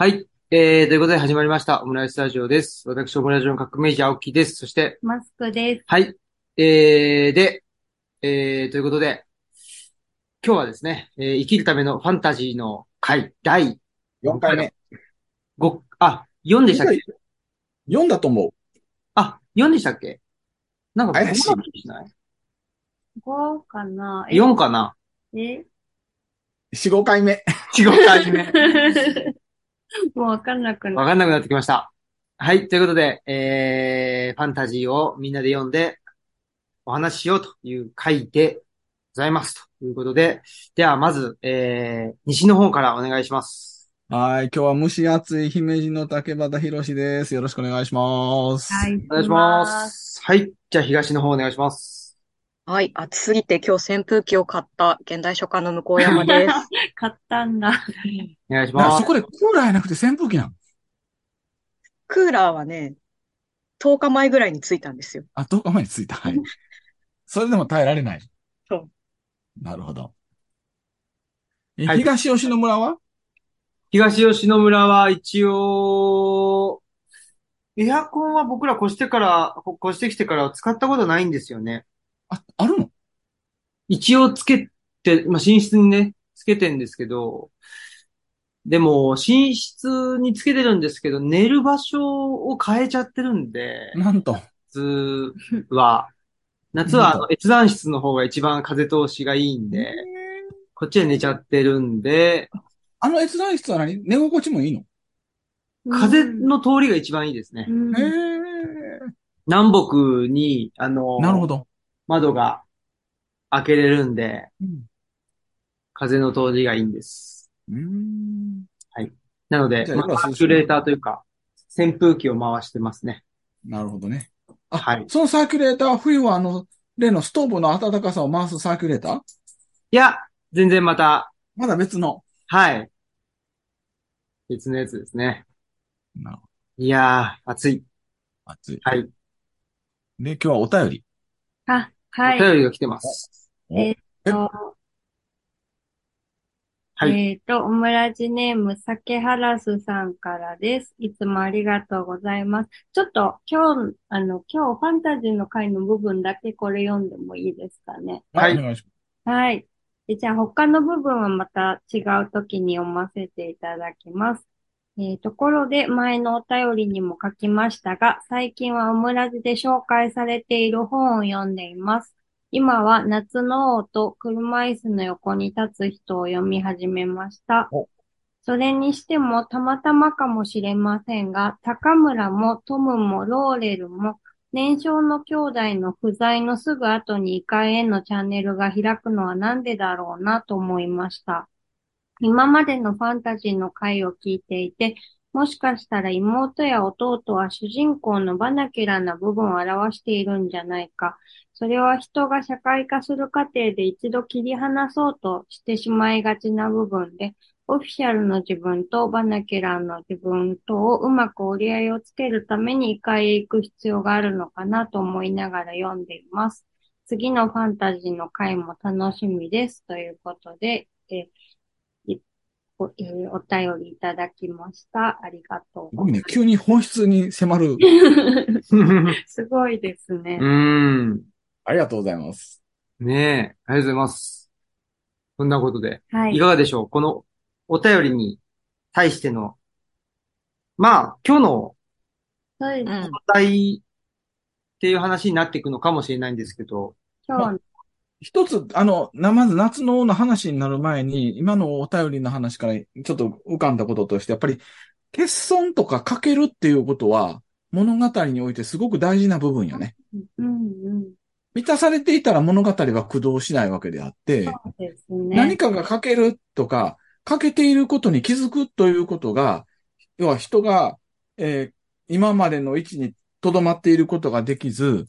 はい。えー、ということで始まりました。オムライススタジオです。私、オムライスの革命児青木です。そして、マスクです。はい。えー、で、えー、ということで、今日はですね、えー生きるためのファンタジーの回、第4回目。5、あ、4でしたっけ？4だと思う。あ、4でしたっけ？なんか、怪しい5だしない？5かな？え ?4 かな？え？4、5回目。?4、5回目。もうわかんなくなわかんなくなってきました。はい。ということで、えー、ファンタジーをみんなで読んでお話ししようという回でございます。ということで、ではまず、えー、西の方からお願いします。はい。今日は蒸し暑い姫路の竹端博士です。よろしくお願いします。はい。お願いします。はい。じゃあ東の方お願いします。はい。暑すぎて今日扇風機を買った現代書家の向山です。買ったんだ。お願いします。そこでクーラーやなくて扇風機なん。クーラーはね、10日前ぐらいについたんですよ。あ、10日前についた。はい。それでも耐えられない。そう。なるほど。えはい東吉野村は？東吉野村は一応、エアコンは僕ら越してから、越してきてから使ったことないんですよね。あ、あるの？一応つけて、まあ、寝室にね、つけてんですけど、でも、寝室につけてるんですけど、寝る場所を変えちゃってるんで、なんと。夏は、夏はあの閲覧室の方が一番風通しがいいんで、こっちで寝ちゃってるんで、あの閲覧室は何？寝心地もいいの？風の通りが一番いいですね。うん。へえ。南北に、あの、なるほど。窓が開けれるんで、うん風の通りがいいんです。うーん。なので、まあ、サーキュレーターというか、扇風機を回してますね。なるほどね。あ、はいそのサーキュレーターは冬はあの、例のストーブの暖かさを回すサーキュレーター？いや、全然また、まだ別の？はい。別のやつですね。なるほいやー、暑い。ど。暑い。はい。で、今日はお便り。あ、はい。お便りが来てます。おえっと、はい。えっと、オムラジネーム、サケハラスさんからです。いつもありがとうございます。ちょっと、今日、あの、今日ファンタジーの回の部分だけこれ読んでもいいですかね？はいはい。でじゃあ他の部分はまた違う時に読ませていただきます。えーところで前のお便りにも書きましたが、最近はオムラジで紹介されている本を読んでいます。今は夏の王と車椅子の横に立つ人を読み始めましたお。それにしてもたまたまかもしれませんが、高村もトムもローレルも年少の兄弟の不在のすぐ後に異界へのチャンネルが開くのはなんでだろうなと思いました。今までのファンタジーの回を聞いていて、もしかしたら妹や弟は主人公のバナキュラな部分を表しているんじゃないか。それは人が社会化する過程で一度切り離そうとしてしまいがちな部分で、オフィシャルの自分とバナキュラの自分とをうまく折り合いをつけるために異界へ行く必要があるのかなと思いながら読んでいます。次のファンタジーの回も楽しみです。ということで、えおえーお便りいただきました。ありがとうすごいね。急に本質に迫る。すごいですねう。ーん。ありがとうございます。ねえ、ありがとうございます。そんなことで、はいい。かがでしょう？このお便りに対しての、まあ、今日のそうです。うん。話題っていう話になっていくのかもしれないんですけど、今日一つ、あの、な、まず夏のの話になる前に、今のお便りの話からちょっと浮かんだこととして、やっぱり、欠損とかかけるっていうことは、物語においてすごく大事な部分よね。の、うんうん。満たされていたら物語は駆動しないわけであって、ね。何かが欠けるとか、欠けていることに気づくということが、要は人が、えー今までの位置に留まっていることができず、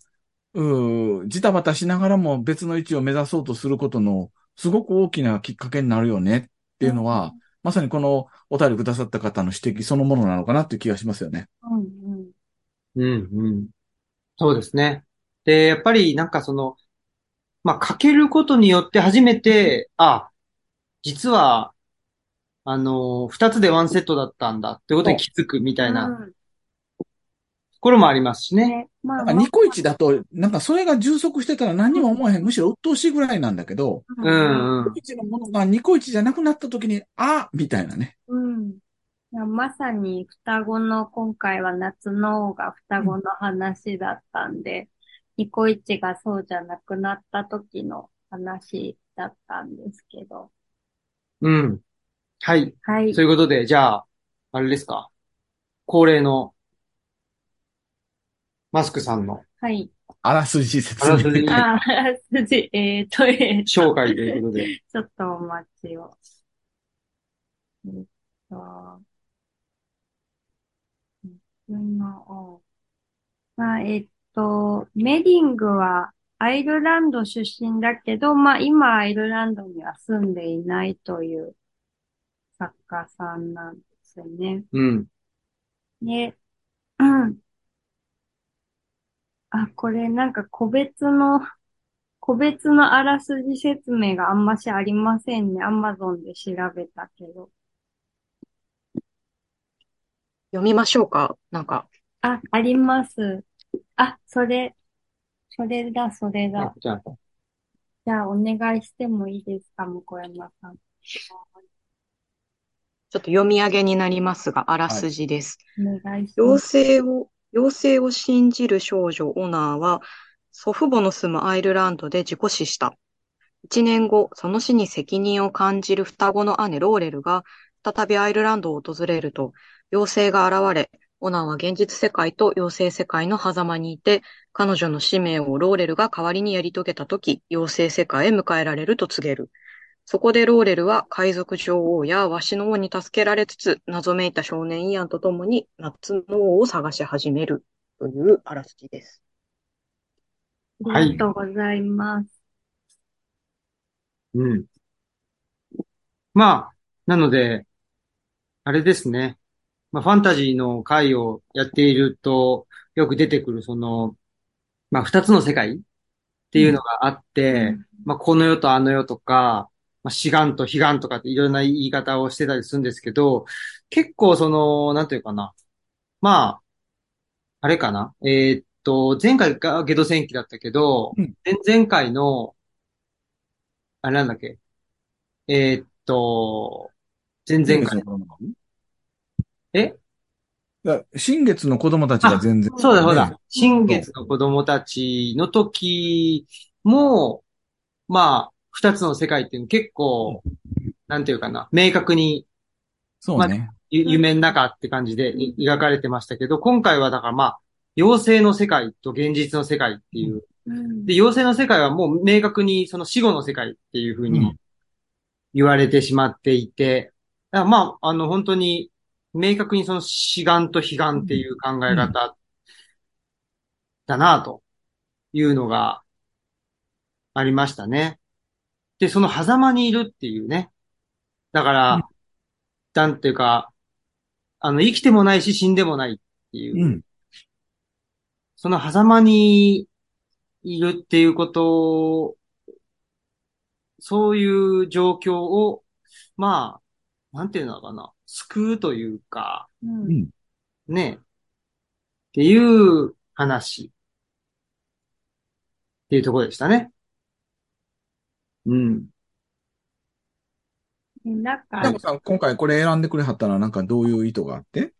うージタバタしながらも別の位置を目指そうとすることの、すごく大きなきっかけになるよねっていうのは、まさにこのお便りくださった方の指摘そのものなのかなっていう気がしますよね。うんうん。うん、うん。そうですね。で、やっぱりなんかその、まあ、かけることによって初めて、あ、実は、あの、二つでワンセットだったんだってことに気づくみたいなうんところもありますしね。ね、まあ、ニコイチだと、なんかそれが充足してたら何にも思えへん。むしろ鬱陶しいぐらいなんだけど、うんうんニコイチのものがニコイチじゃなくなった時に、あみたいなね。うん。いやまさに双子の、今回は夏の王が双子の話だったんで、ニコイチがそうじゃなくなった時の話だったんですけど。うん。はい。はいと。いうことで、じゃあ、あれですか？恒例の、マスクさんのはい。あらすじ説あらすじ明。あ、筋、えーと、えー紹介ということで。ちょっとお待ちを。えっと、夏の王まあ、えっと、メディングはアイルランド出身だけど、まあ今アイルランドには住んでいないという作家さんなんですよね。うん。で、うん。あ、これなんか個別の、個別のあらすじ説明があんましありませんね。アマゾンで調べたけど。読みましょうか？なんか、あ、あります。あ、それ、それだ、それだ。じゃあ、じゃあ、お願いしてもいいですか、向山さん。ちょっと読み上げになりますが、あらすじです。お願いしま妖す。精を、妖精を信じる少女オナーは、祖父母の住むアイルランドで自己死した。一年後、その死に責任を感じる双子の姉ローレルが、再びアイルランドを訪れると、妖精が現れ、オナーは現実世界と妖精世界の狭間にいて、彼女の使命をローレルが代わりにやり遂げたとき、妖精世界へ迎えられると告げる。そこでローレルは海賊女王やワシの王に助けられつつ、謎めいた少年イアンと共に夏の王を探し始めるというあらすじです。ありがとうございます。うん。まあ、なので、あれですね。まあ、ファンタジーの回をやっていると、よく出てくる、その、まあ、二つの世界っていうのがあって、まあ、この世とあの世とか、まあ、志願と悲願とかっていろんな言い方をしてたりするんですけど、結構その、なんていうかな。まあ、あれかな。えーっと、前回がゲド戦記だったけど、うん前々回の、あれなんだっけ。えーっと、前々回。え？だ新月の子供たちが全然、そうだそうだ。新月の子供たちの時も、まあ、二つの世界っていうの結構、なんていうかな、明確にそうね。ゆ夢の中って感じでい描かれてましたけど、今回はだからまあ、妖精の世界と現実の世界っていう。うんで、妖精の世界はもう明確にその死後の世界っていうふうにも言われてしまっていて、まあ、あの本当に明確にその死願と悲願っていう考え方だなというのがありましたね。で、その狭間にいるっていうね。だから、なんていうか、あの、生きてもないし死んでもないっていうう、ん。その狭間にいるっていうことそういう状況を、まあ、なんていうのかな、救うというか、うんうん。ね、っていう話っていうところでしたね。うん。でなんかでも、さん、今回これ選んでくれはったのはなんかどういう意図があって？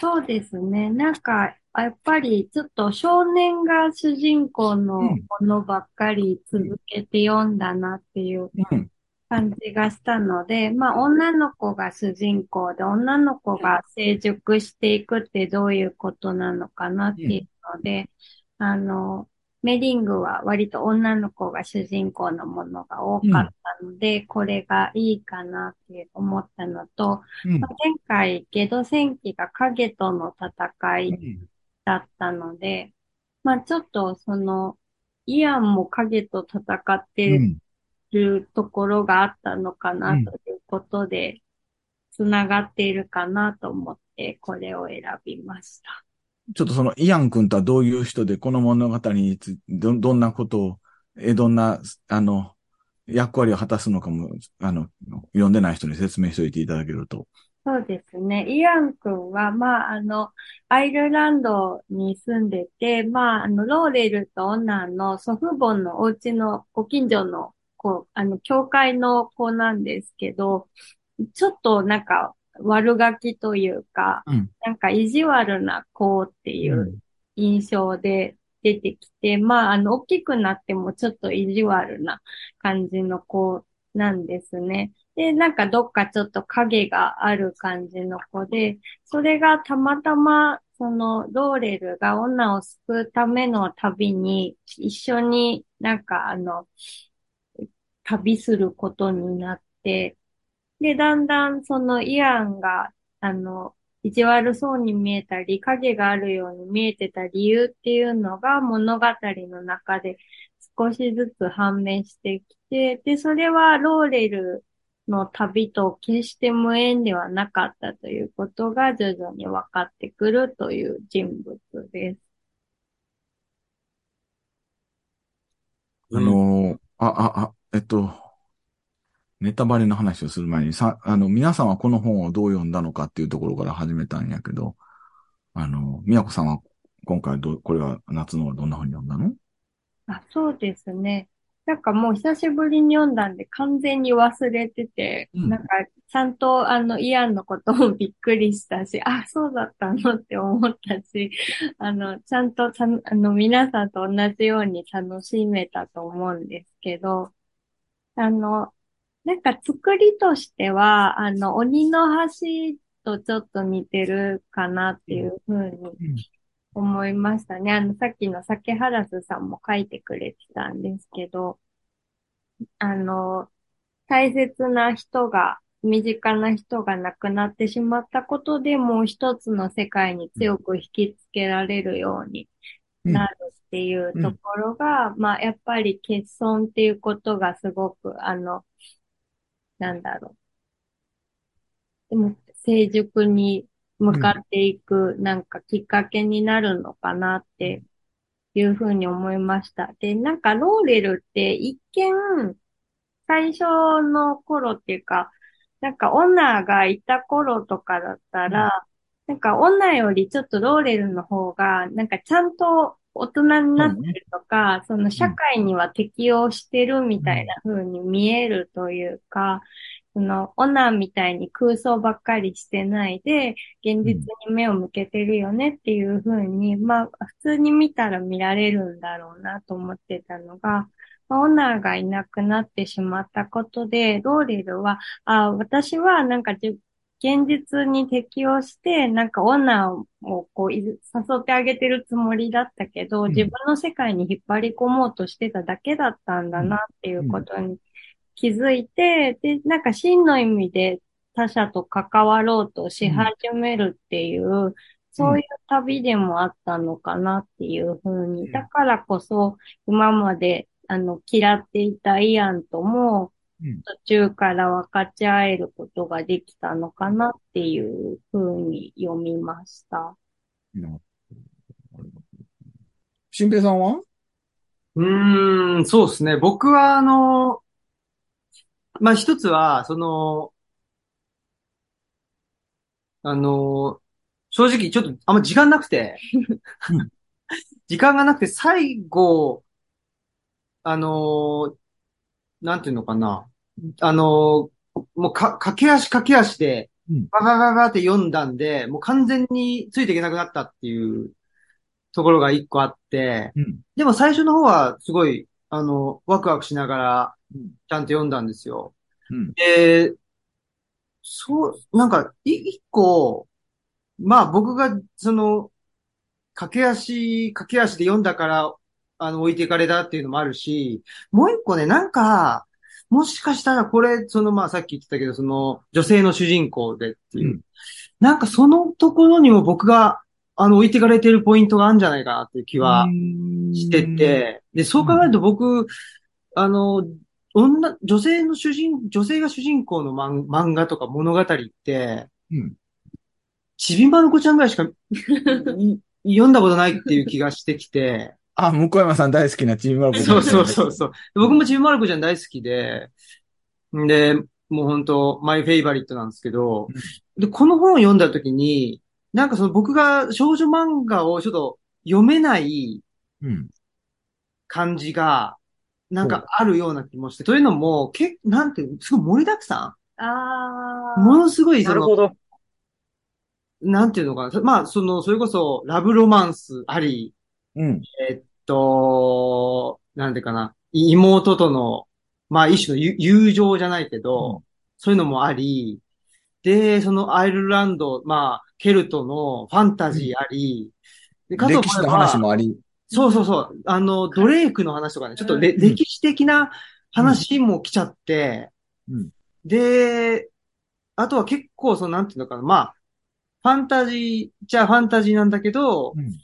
そうですね。なんか、あやっぱりちょっと少年が主人公のものばっかり続けて読んだなっていううん。感じがしたので、まあ女の子が主人公で女の子が成熟していくってどういうことなのかなっていうので、あの、メディングは割と女の子が主人公のものが多かったので、これがいいかなって思ったのと、うんまあ前回ゲド戦記が影との戦いだったので、まあちょっとその、イアンも影と戦ってうん。るところがあったのかなうんということで、つながっているかなと思って、これを選びました。ちょっとそのイアン君とはどういう人で、この物語につど、どんなことを、え、どんな、あの、役割を果たすのかも、あの、読んでない人に説明しておいていただけると。そうですね。イアン君は、まあ、あの、アイルランドに住んでて、まあ、あの、ローレルとオナーの祖父母のお家のご近所の、こう、あの、教会の子なんですけど、ちょっとなんか悪ガキというか、うん。なんか意地悪な子っていう印象で出てきて、まあ、あの、大きくなってもちょっと意地悪な感じの子なんですね。で、なんかどっかちょっと影がある感じの子で、それがたまたま、その、ローレルが女を救うための旅に、一緒になんかあの、旅することになって、で、だんだんそのイアンが、あの、意地悪そうに見えたり、影があるように見えてた理由っていうのが物語の中で少しずつ判明してきて、で、それはローレルの旅と決して無縁ではなかったということが徐々に分かってくるという人物です。あのーあ、あ、あ、えっと、ネタバレの話をする前に、さ、あの、皆さんはこの本をどう読んだのかっていうところから始めたんやけど、あの、宮子さんは今回どう、これは夏のはどんな本読んだの？あ、そうですね。なんかもう久しぶりに読んだんで完全に忘れてて、うんなんかちゃんとあのイアンのこともびっくりしたし、あ、そうだったのって思ったし、あの、ちゃんとた、あの、皆さんと同じように楽しめたと思うんですけど、あの、なんか作りとしては、あの、鬼の橋とちょっと似てるかなっていうふうに思いましたね。あの、さっきの酒原スさんも書いてくれてたんですけど、あの、大切な人が、身近な人が亡くなってしまったことでもう一つの世界に強く引きつけられるようになるっていうところが、まあ、やっぱり欠損っていうことがすごく、あの、なんだろう。でも、成熟に向かっていく、なんかきっかけになるのかなっていうふうに思いました。で、なんかローレルって一見、最初の頃っていうか、なんかオナーがいた頃とかだったら、なんかオナーよりちょっとローレルの方が、なんかちゃんと大人になってるとか、その社会には適応してるみたいな風に見えるというか、そのオナーみたいに空想ばっかりしてないで、現実に目を向けてるよねっていう風に、まあ普通に見たら見られるんだろうなと思ってたのが、まあオナーがいなくなってしまったことで、ローレルは、あ、私はなんかじ現実に適応して、なんかオナーをこうい誘ってあげてるつもりだったけど、うん。自分の世界に引っ張り込もうとしてただけだったんだなっていうことに気づいて、で、なんか真の意味で他者と関わろうとし始めるっていう、そういう旅でもあったのかなっていうふうに、うんだからこそ今まであの嫌っていたイアンともうん途中から分かち合えることができたのかなっていうふうに読みました。新平さんは？うーん、そうですね。僕は、あの、まあ、一つは、その、あの、正直、ちょっと、あんま時間なくてうん、時間がなくて、最後、あの、なんていうのかな。あの、もうか、駆け足駆け足でうん、ババババって読んだんで、もう完全についていけなくなったっていうところが一個あって、うん。でも最初の方はすごい、あの、ワクワクしながらうん、ちゃんと読んだんですよ。うん。で、そう、なんか、い、一個、まあ僕が、その、駆け足、駆け足で読んだから、あの、置いていかれたっていうのもあるし、もう一個ね、なんか、もしかしたらこれ、その、まあさっき言ってたけど、その、女性の主人公でっていう、うん。なんかそのところにも僕が、あの、置いていかれてるポイントがあるんじゃないかなっていう気は、してて、で、そう考えると僕、あの、女、女性の主人、女性が主人公の漫漫画とか物語って、うん。ちびまる子ちゃんぐらいしかい 読んだことないっていう気がしてきて、あ、向山さん大好きなチームワーク。そうそうそうそう。僕もちびまる子ちゃん大好きで、で、もう本当マイフェイバリットなんですけど、で、この本を読んだ時に、なんかその僕が少女漫画をちょっと読めないうん。感じが、なんかあるような気もして、というのも、け、なんていう、すごい盛りだくさん。あー。ものすごい、その、なるほど。なんていうのかな。まあ、その、それこそ、ラブロマンスあり、うん。えっと、なんていうかな、い妹との、まあ一種の友友情じゃないけど、うん。そういうのもあり、で、そのアイルランド、まあ、ケルトのファンタジーあり、でかと思歴史の話もあり。そうそうそう、あの、ドレイクの話とかね、ちょっとれ、ん。歴史的な話も来ちゃって、うん。で、あとは結構、その、なんていうのかな、まあ、ファンタジーじゃファンタジーなんだけど、うん。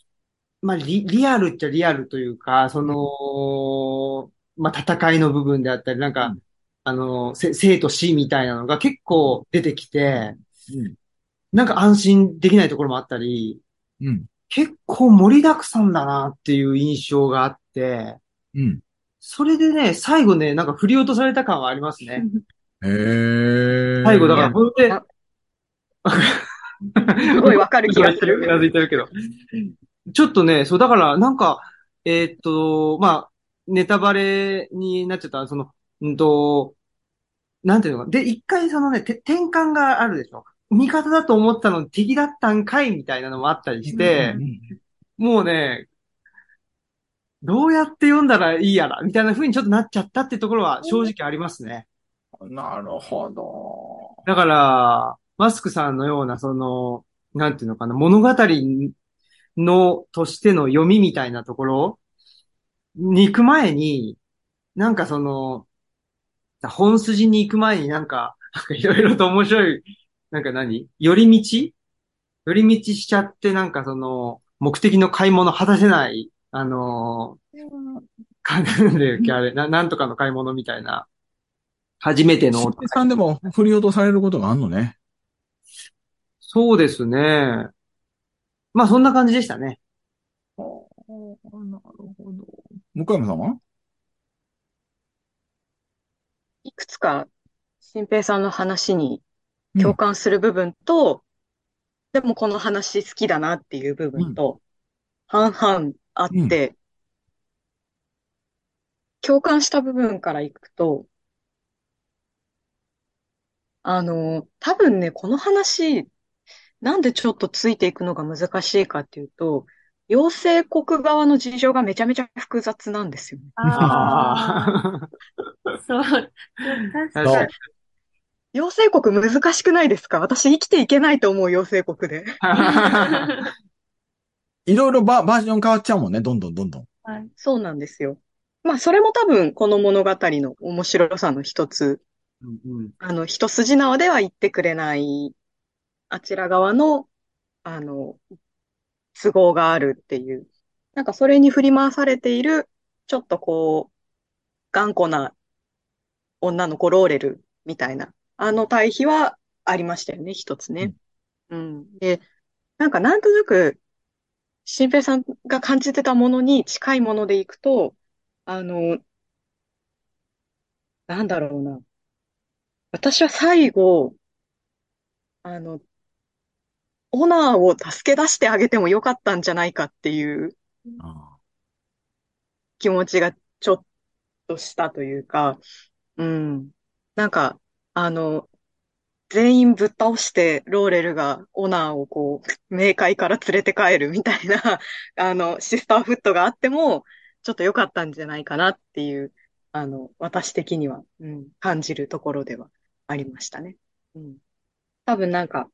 まあ、リ、リアルっちゃリアルというか、その、まあ、戦いの部分であったり、なんか、うんあの、せ生と死みたいなのが結構出てきて、うん。なんか安心できないところもあったり、うん。結構盛りだくさんだなっていう印象があって、うん。それでね、最後ね、なんか振り落とされた感はありますね。へえ。最後、だから、いやほんで、あすごいわかる気がする。うなずいてるけど。ちょっとね、そう、だから、なんか、えーっと、まあ、ネタバレになっちゃった、その、うんと、なんていうのか。で、一回そのね、て転換があるでしょ。味方だと思ったのに敵だったんかいみたいなのもあったりしてう、んもうね、どうやって読んだらいいやら、みたいな風にちょっとなっちゃったっていうところは正直ありますね。うんなるほど。だから、マスクさんのような、その、なんていうのかな、物語の、としての読みみたいなところに行く前に、なんかその、本筋に行く前になんか、いろいろと面白い、なんか何？寄り道？寄り道しちゃって、なんかその、目的の買い物果たせない、あのー、かなんだっけ、あれ、な、なんとかの買い物みたいな、初めてのさんでも振り落とされることがあんのね。そうですね。まあそんな感じでしたね。なるほど。向山さんは？いくつか、新平さんの話に共感する部分と、でもこの話好きだなっていう部分と、半々あって、共感した部分からいくと、あの、多分ね、この話、なんでちょっとついていくのが難しいかっていうと、陽性国側の事情がめちゃめちゃ複雑なんですよね。ああ、そう、確かそうに。陽性国難しくないですか？私生きていけないと思う陽性国で。いろいろババージョン変わっちゃうもんね。どんどんどんどん。はいそうなんですよ。まあ、それも多分この物語の面白さの一つ、うんうんあの、一筋縄では言ってくれない、あちら側の、あの、都合があるっていう。なんかそれに振り回されている、ちょっとこう、頑固な女の子ローレルみたいな、あの対比はありましたよね、一つね。うん。で、なんかなんとなく、新平さんが感じてたものに近いものでいくと、あの、なんだろうな。私は最後、あの、オナーを助け出してあげてもよかったんじゃないかっていうあ気持ちがちょっとしたというか、うん。なんか、あの、全員ぶっ倒してローレルがオナーをこう、冥界から連れて帰るみたいな、あの、シスターフットがあっても、ちょっと良かったんじゃないかなっていう、あの、私的には、うん、感じるところではありましたね。うん。多分なんか、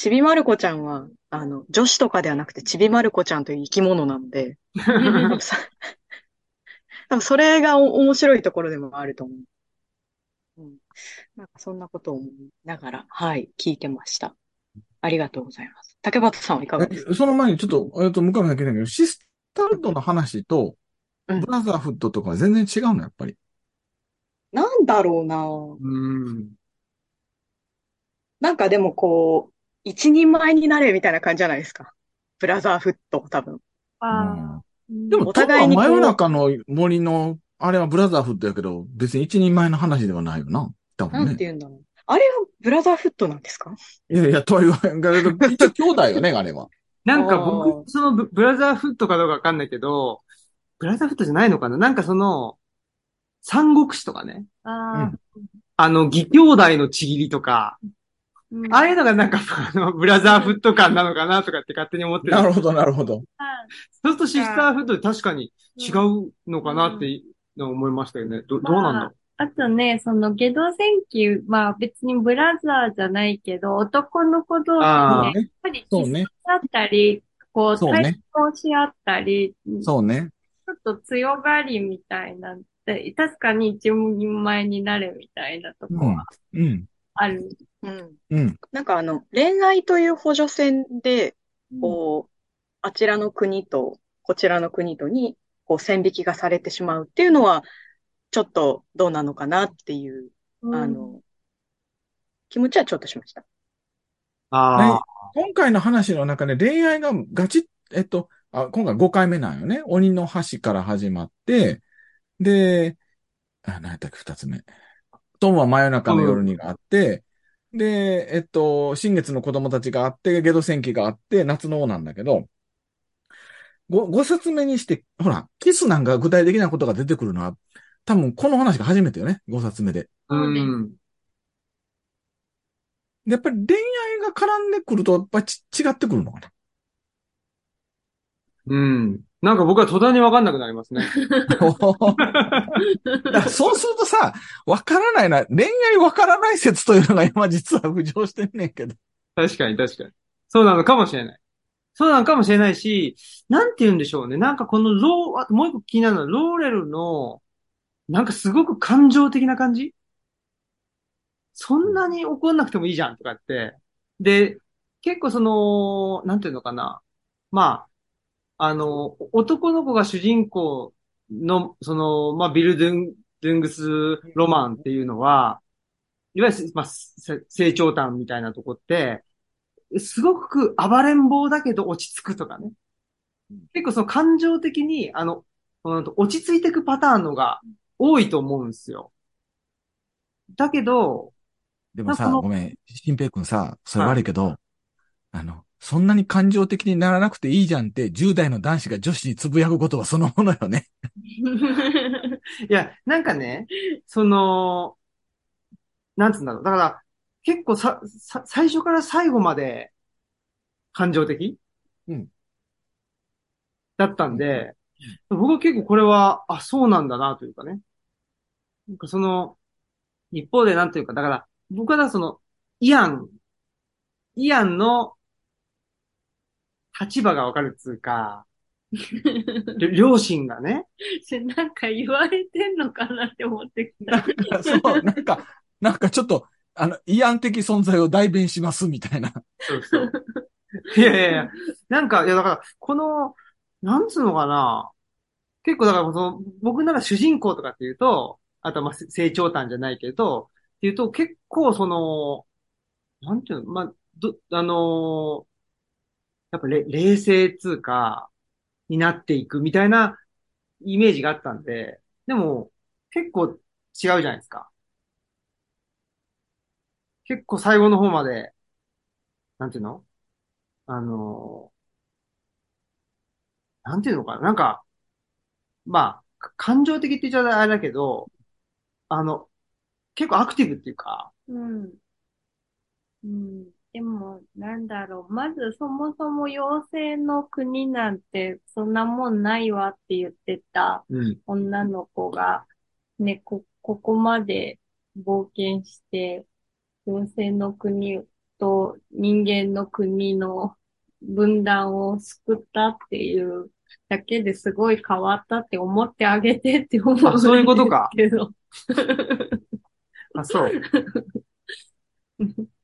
ちびまる子ちゃんは、あの、女子とかではなくてちびまる子ちゃんという生き物なので、多分それがお面白いところでもあると思う。うん。なんかそんなことを思いながら、はい、聞いてました。ありがとうございます。竹俣さんはいかがですか？えその前にちょっと、えっと、向上さん聞いたけど、シスタルトの話と、うんブラザーフットとかは全然違うの、やっぱり。なんだろうなうん。なんかでもこう、一人前になれみたいな感じじゃないですか。ブラザーフット、多分。あでも、お互いに真夜中の森の、あれはブラザーフットやけど、別に一人前の話ではないよな。多分ねなんて。言うんだろう。あれはブラザーフットなんですか？いやいや、とは言わへんけど、一応兄弟よね、あれは。なんか僕、そのブブラザーフットかどうかわかんないけど、ブラザーフットじゃないのかな？なんかその、三国志とかね。ああ、あの、義兄弟のちぎりとか、うんああいうのがなんか、あの、ブラザーフット感なのかなとかって勝手に思ってる。なるほど、なるほど。そうするとシスターフットで確かに違うのかなっての思いましたよね。ど、どうなんだ？ろう。あとね、その、ゲド戦記、まあ別にブラザーじゃないけど、男の子同士あで、やっぱりそうね競い合ったり、こう、対抗し合ったり、ちそうね。ょっと強がりみたいなで、確かに一人前になれみたいなとこうんは。うん。ある。うん。うん。なんかあの、恋愛という補助線で、こう、あちらの国とこちらの国とに、こう、線引きがされてしまうっていうのは、ちょっとどうなのかなっていう、うんあの、気持ちはちょっとしました。ああ、今回の話の中で恋愛がガチッ、えっと、あ、今回5回目なんよね。鬼の橋から始まって、で、あ、何やったっけ、2つ目。トムは真夜中の夜にがあって、で、えっと、新月の子供たちがあって、ゲド戦記があって、夏の王なんだけど、ご、5冊目にして、ほら、キスなんか具体的なことが出てくるのは、多分この話が初めてよね、5冊目で。うん。でやっぱり恋愛が絡んでくると、やっぱりち違ってくるのかな。うん。なんか僕は途端にわかんなくなりますね。そうするとさ、わからないな、恋愛わからない説というのが今実は浮上してんねんけど。確かに確かに。そうなのかもしれない。そうなのかもしれないし、なんて言うんでしょうね。なんかこのロー、もう一個気になるのは、ローレルの、なんかすごく感情的な感じ？そんなに怒んなくてもいいじゃんとかって。で、結構その、なんていうのかな。まあ、あの、男の子が主人公の、その、まあ、ビルドゥン、ドゥングスロマンっていうのは、いわゆる、まあ、せ成長譚みたいなとこって、すごく暴れん坊だけど落ち着くとかね。結構その感情的に、あの、落ち着いていくパターンのが多いと思うんですよ。だけど、でもさ、ごめん、新平くんさ、それ悪いけど、あの、そんなに感情的にならなくていいじゃんって、10代の男子が女子につぶやくことはそのものよね。いや、なんかね、その、なんつうんだろう。だから、結構さ、さ、最初から最後まで感情的うんだったんで、僕は結構これは、あ、そうなんだなというかね。なんかその、一方でなんというか、だから、僕はだその、イアン、イアンの立場がわかるっつうか、り両親がね、なんか言われてんのかなって思ってきた。そう、なんか、なんかちょっと、あの、慰安的存在を代弁しますみたいな。そうそう。いやいやいや、なんか、いやだから、この、なんつうのかな。結構だから、その、僕なら主人公とかっていうと、あとはまあせ成長譚じゃないけど、っていうと結構その、なんていうの、まあ、ど、あのーやっぱれ冷静つうか、になっていくみたいなイメージがあったんで、でも、結構違うじゃないですか。結構最後の方まで、なんていうの？あのなんていうのかな？なんか、まあ、感情的って言っちゃあれだけど、あの、結構アクティブっていうか、うん。うん。でも、なんだろう。まず、そもそも妖精の国なんて、そんなもんないわって言ってたうん。女の子が、ね、こ、ここまで冒険して、妖精の国と人間の国の分断を救ったっていうだけですごい変わったって思ってあげてって思うそういうことかけど。あ、そう。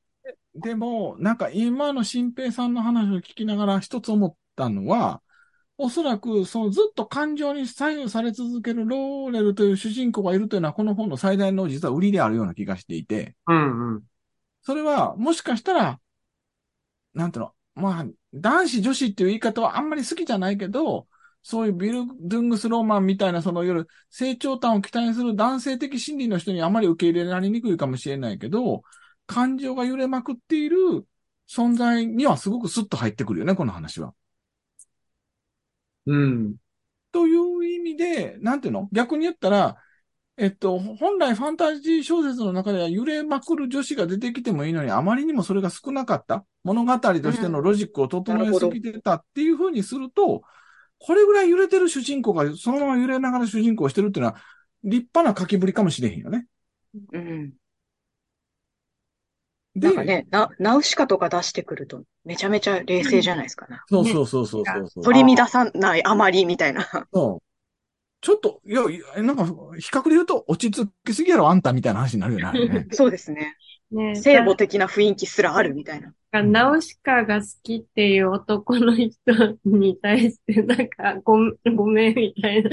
でも、なんか今の新平さんの話を聞きながら一つ思ったのは、おそらく、そのずっと感情に左右され続けるローレルという主人公がいるというのは、この本の最大の実は売りであるような気がしていて、うんうん。それは、もしかしたら、なんていうの、まあ、男子女子っていう言い方はあんまり好きじゃないけど、そういうビルドゥングスローマンみたいな、そのいわゆる成長感を期待する男性的心理の人にあまり受け入れられにくいかもしれないけど、感情が揺れまくっている存在にはすごくスッと入ってくるよね、この話は。うん。という意味で、なんていうの？逆に言ったら、えっと、本来ファンタジー小説の中では揺れまくる女子が出てきてもいいのに、あまりにもそれが少なかった。物語としてのロジックを整えすぎてたっていう風にすると、これぐらい揺れてる主人公がそのまま揺れながら主人公をしてるっていうのは、立派な書きぶりかもしれへんよね。うん。でなんかね、な、ナウシカとか出してくると、めちゃめちゃ冷静じゃないですかね。そうそうそうそうそうそう。取り乱さないあまりみたいな。そうちょっと、いや、いやなんか、比較で言うと、落ち着きすぎやろ、あんたみたいな話になるよね。そうですね。ね聖母的な雰囲気すらあるみたいな。がナウシカが好きっていう男の人に対して、なんか、ごごめんみたいな。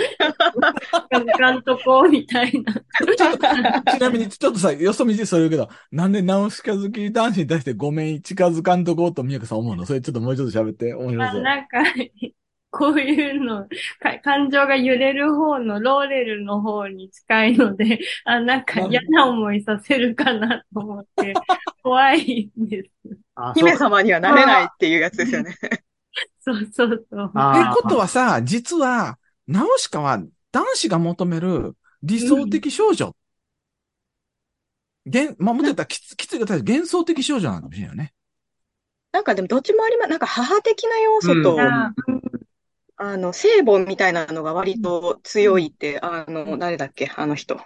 監督みたいな。ちなみに、ちょっとさ、よそ見てそう言うけど、なんでナウシカ好き男子に対してごめん、近づかんとこうと宮子さん思うの？それちょっともうちょっと喋って、面白あそう。なんか、こういうのか、感情が揺れる方のローレルの方に近いので、あ、なんか嫌な思いさせるかなと思って、怖いんです。姫様にはなれないっていうやつですよね。そうそうそう。あってことはさ、実は、ナウシカは男子が求める理想的少女。幻まあ、もっと言ったらきつ、きつい方幻想的少女なのかもしれないよね。なんかでもどっちもあります。なんか母的な要素と、うんああの、聖母みたいなのが割と強いって、あの、誰だっけ？あの人。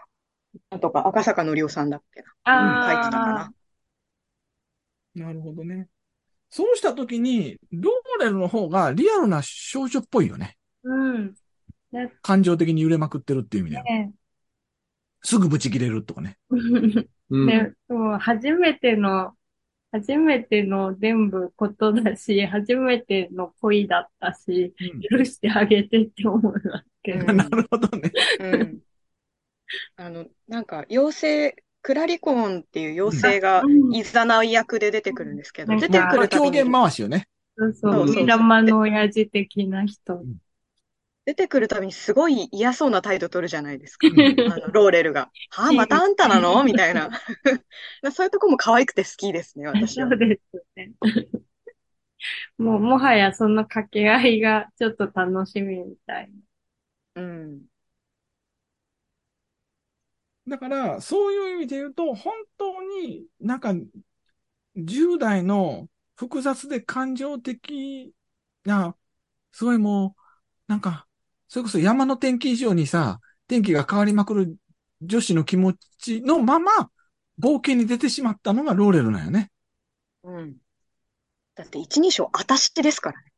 なんとか、赤坂のりおさんだっけな？あ書いてたかな。なるほどね。そうしたときに、ローレルの方がリアルな少女っぽいよね。うん。感情的に揺れまくってるっていう意味では。ねすぐブチ切れるとかね。うん。で、もう初めての、初めての全部ことだし、初めての恋だったし、許してあげてって思いますけど。う んなるほどね。うん。あの、なんか、妖精、クラリコーンっていう妖精がうんいざない役で出てくるんですけど、うん出てくまあるたびに狂言、回しよね。そうそう、そうそうそうウィラマの親父的な人。出てくるたびにすごい嫌そうな態度取るじゃないですか。うんあの、ローレルが。はあ、またあんたなの？みたいな。そういうとこも可愛くて好きですね、私は。そうですね。もう、もはやその掛け合いがちょっと楽しみみたいうん。だから、そういう意味で言うと、本当になんか、10代の複雑で感情的な、すごいもう、なんか、それこそ山の天気以上にさ、天気が変わりまくる女子の気持ちのまま、冒険に出てしまったのがローレルなんよね。うん。だって一人称、あたしですからね。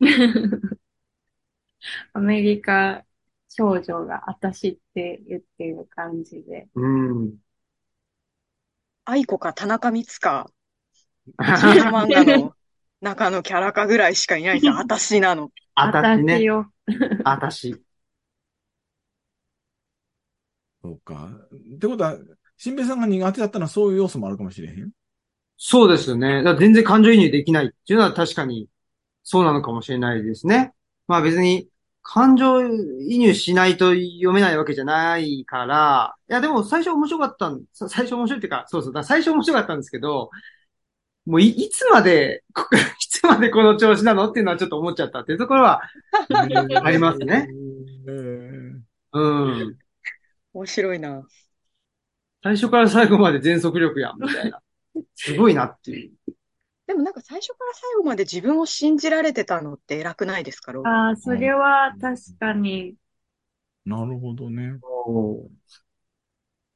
な。アメリカ少女が私って言ってる感じで。うん。愛子か田中光か、少女漫画の中のキャラかぐらいしかいないんですよ。あたしなの。あたしね。よ。あたし。そうか。ってことは、新平さんが苦手だったのはそういう要素もあるかもしれへん？そうですよね。だから全然感情移入できないっていうのは確かにそうなのかもしれないですね。まあ別に感情移入しないと読めないわけじゃないから、いやでも最初面白かった最初面白いっていうか、そうそう、だ最初面白かったんですけど、もうい、いつまで、こ いつまでこの調子なのっていうのはちょっと思っちゃったっていうところはありますね。うんうん。面白いな。最初から最後まで全速力やん、みたいな。すごいなっていう。でもなんか最初から最後まで自分を信じられてたのって偉くないですか、ああ、それは確かに。なるほどね。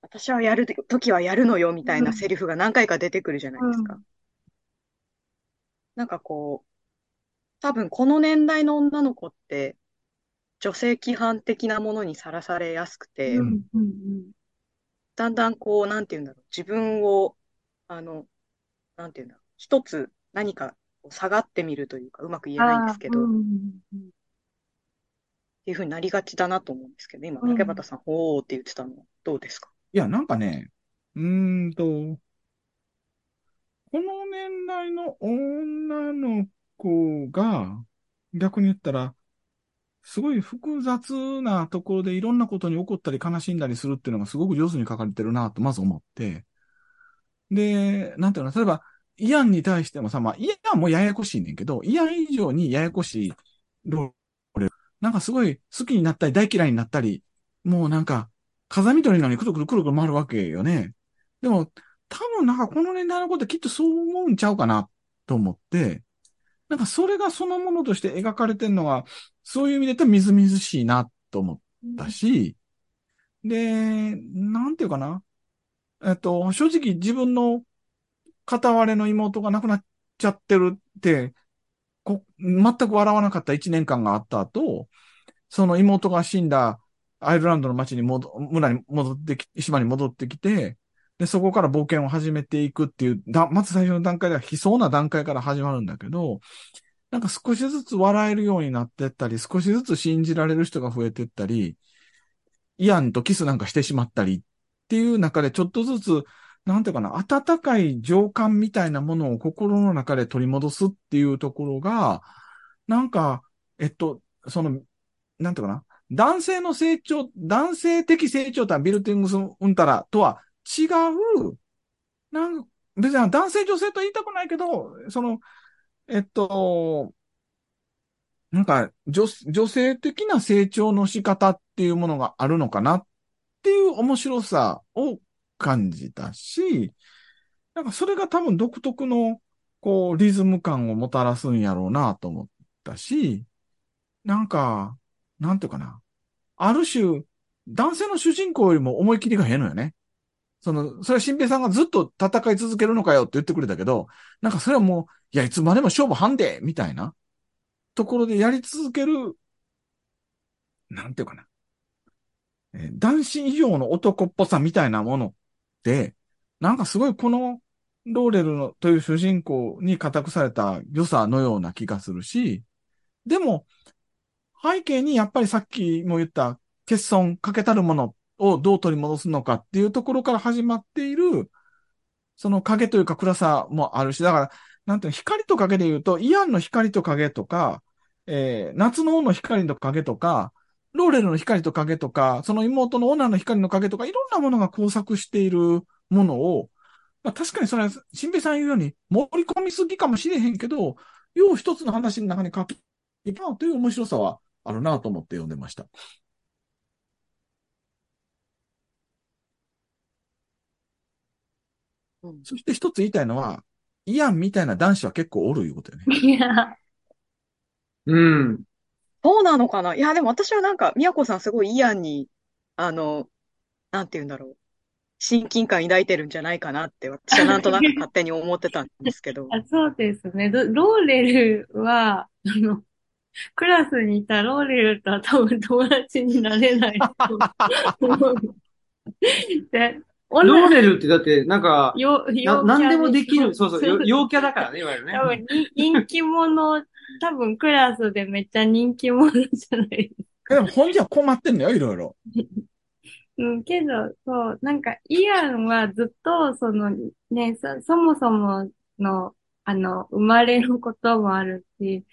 私はやるときはやるのよみたいなセリフが何回か出てくるじゃないですか。うなんかこう、多分この年代の女の子って女性規範的なものにさらされやすくて、うん、うん、うん。だんだんこう、なんて言うんだろう、自分を、あの、なんて言うんだろう、一つ何か下がってみるというか、うまく言えないんですけど、っあーうんうんていうふうになりがちだなと思うんですけど、今、うん竹俣さん、ほーって言ってたのはどうですか？いや、なんかね、うーんと、この年代の女の子が、逆に言ったら、すごい複雑なところでいろんなことに起こったり悲しんだりするっていうのがすごく上手に書かれてるなとまず思って。で、なんていうの、例えば、イアンに対してもさ、まあ、イアンもややこしいねんけど、イアン以上にややこしい。なんかすごい好きになったり大嫌いになったり、もうなんか、風見鳥のようにくるくるくるくる回るわけよね。でも、多分なんかこの年代のこときっとそう思うんちゃうかなと思って、なんかそれがそのものとして描かれてるのが、そういう意味で言ったらみずみずしいなと思ったし、で、なんていうかな。えっと、正直自分の片割れの妹が亡くなっちゃってるって、こ全く笑わなかった一年間があった後、その妹が死んだアイルランドの町に戻、村に戻ってき、島に戻ってきて、で、そこから冒険を始めていくっていう、だ、まず最初の段階では悲壮な段階から始まるんだけど、なんか少しずつ笑えるようになってったり、少しずつ信じられる人が増えてったり、イアンとキスなんかしてしまったりっていう中でちょっとずつ、なんていうかな、温かい情感みたいなものを心の中で取り戻すっていうところが、なんか、えっと、その、なんていうかな、男性の成長、男性的成長とはビルティングスうんたらとは違う、なん、別に男性女性と言いたくないけど、その、えっと、なんか女、女性的な成長の仕方っていうものがあるのかなっていう面白さを感じたし、なんかそれが多分独特の、こう、リズム感をもたらすんやろうなと思ったし、なんか、なんていうかな。ある種、男性の主人公よりも思い切りがへんのよね。その、それは新平さんがずっと戦い続けるのかよって言ってくれたけど、なんかそれはもう、いや、いつまでも勝負ハンデみたいなところでやり続ける、なんていうかな。え男子以上の男っぽさみたいなものって、なんかすごいこのローレルのという主人公に固くされた良さのような気がするし、でも、背景にやっぱりさっきも言った欠損、欠けたるものをどう取り戻すのかっていうところから始まっている、その影というか暗さもあるし、だから、なんていうの、光と影で言うと、イアンの光と影とか、えー夏の王の光と影とか、ローレルの光と影とか、その妹のオナーの光の影とか、いろんなものが交錯しているものを、まあ確かにそれは、新平さん言うように盛り込みすぎかもしれへんけど、よう一つの話の中に書き、いたという面白さはあるなと思って読んでました。うんそして一つ言いたいのは、イアンみたいな男子は結構おるいうことよね。いや、うん。そうなのかな？いや、でも私はなんか、宮子さんすごいイアンに、あの、なんて言うんだろう。親近感抱いてるんじゃないかなって、私はなんとなく勝手に思ってたんですけど。あそうですね。ロローレルは、あの、クラスにいたローレルとは多分友達になれないと思う。で、ローレルってだって、なんか、よ、な、陽キャなんでもできる。そうそう、よそう陽キャだからね、いわゆるね。多分に人気者、多分クラスでめっちゃ人気者じゃないでも本人は困ってんのよ、いろいろ。うん、けど、そう、なんか、イアンはずっと、その、ね、そ、そもそもの、あの、生まれることもあるし、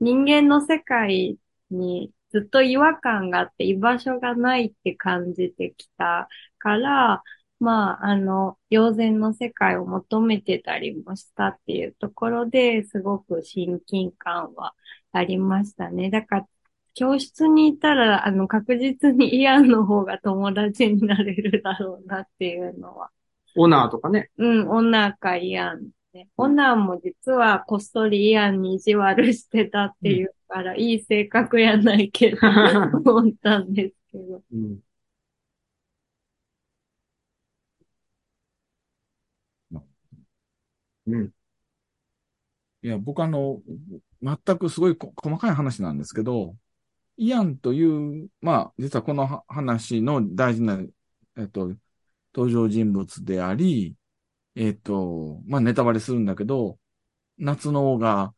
人間の世界にずっと違和感があって居場所がないって感じてきたから、まあ、あの、妖然の世界を求めてたりもしたっていうところですごく親近感はありましたね。だから、教室にいたら、あの、確実にイアンの方が友達になれるだろうなっていうのは。オナーとかね。うん、オナーかイアンね。オナーも実はこっそりイアンに意地悪してたっていうから、いい性格やないけど、思ったんですけど。うん。うん。いや、僕あの、全くすごい細かい話なんですけど、イアンという、まあ、実はこの話の大事な、えっと、登場人物であり、えっと、まあ、ネタバレするんだけど、夏の王が、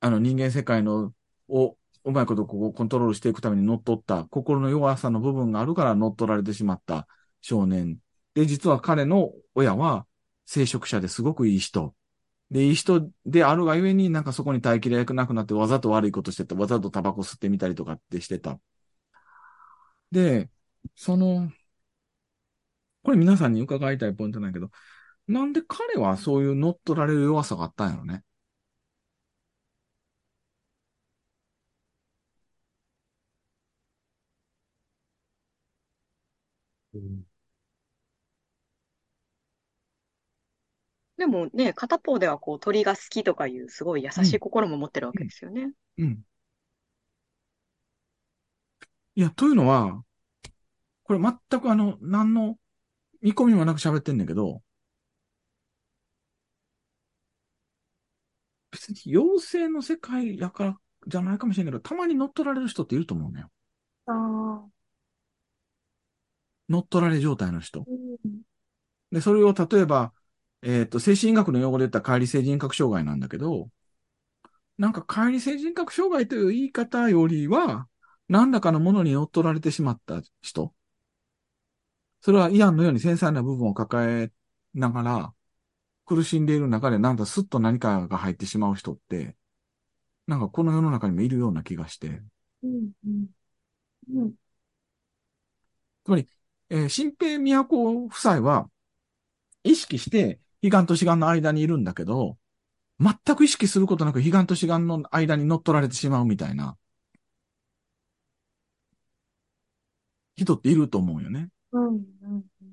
あの人間世界の、を、うまいことこうコントロールしていくために乗っ取った、心の弱さの部分があるから乗っ取られてしまった少年。で、実は彼の親は、聖職者ですごくいい人。で、いい人であるがゆえになんかそこに耐えきれなくなってわざと悪いことしてた、わざとタバコ吸ってみたりとかってしてた。で、その、これ皆さんに伺いたいポイントなんやけど、なんで彼はそういう乗っ取られる弱さがあったんやろね？うんでもね、片方ではこう鳥が好きとかいうすごい優しい心も持ってるわけですよね。うん。いや、というのは、これ全くあの、何の見込みもなく喋ってんだけど、別に妖精の世界やからじゃないかもしれんけど、たまに乗っ取られる人っていると思うのよ。ああ。乗っ取られ状態の人。うん。で、それを例えば、えっと、精神医学の用語で言ったら乖離性人格障害なんだけど、なんか乖離性人格障害という言い方よりは、何らかのものに乗っ取られてしまった人。それはイアンのように繊細な部分を抱えながら、苦しんでいる中でなんだスッと何かが入ってしまう人って、なんかこの世の中にもいるような気がして。うん。うん。うん。つまり、えー新平都夫妻は、意識して、悲願と志願の間にいるんだけど、全く意識することなく悲願と志願の間に乗っ取られてしまうみたいな、人っていると思うよね。うん。うん。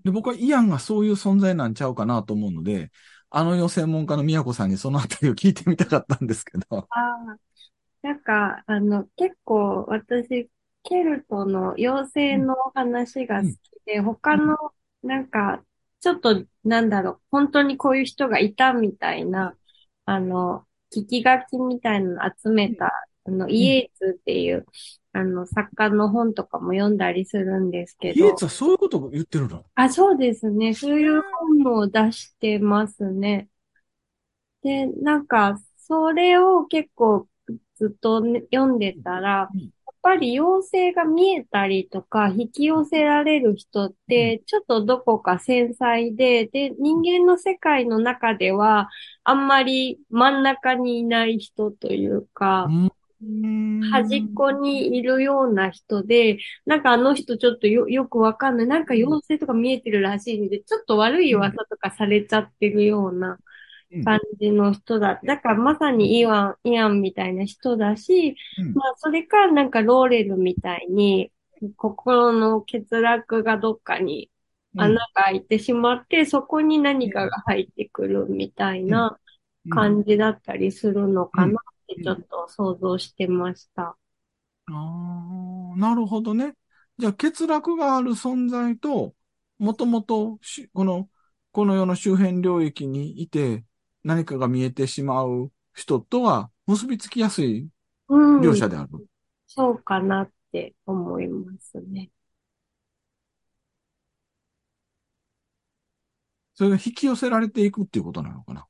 で、僕はイアンがそういう存在なんちゃうかなと思うので、あの世専門家の宮子さんにそのあたりを聞いてみたかったんですけど。ああ。なんか、あの、結構私、ケルトの妖精の話が好きで、他の、なんか、ちょっと、なんだろう、本当にこういう人がいたみたいな、あの、聞き書きみたいなの集めた、あの、イエーツっていう、あの、作家の本とかも読んだりするんですけど。イエー、ツはそういうことを言ってるの？あ、そうですね。そういう本も出してますね。で、なんか、それを結構ずっとね読んでたら、ぱり妖精が見えたりとか、引き寄せられる人って、ちょっとどこか繊細で、で、人間の世界の中では、あんまり真ん中にいない人というか、うん端っこにいるような人で、なんかあの人ちょっとよ、よくわかんない。なんか妖精とか見えてるらしいんで、ちょっと悪い噂とかされちゃってるような感じの人だ。だからまさにイアン、イアンみたいな人だし、うん。まあそれかなんかローレルみたいに、心の欠落がどっかに穴が開いてしまって、そこに何かが入ってくるみたいな感じだったりするのかなってちょっと想像してました。ああ、なるほどね。じゃあ、欠落がある存在と、もともとし、この、この世の周辺領域にいて、何かが見えてしまう人とは結びつきやすいうん。両者である。そうかなって思いますね。それが引き寄せられていくっていうことなのかな。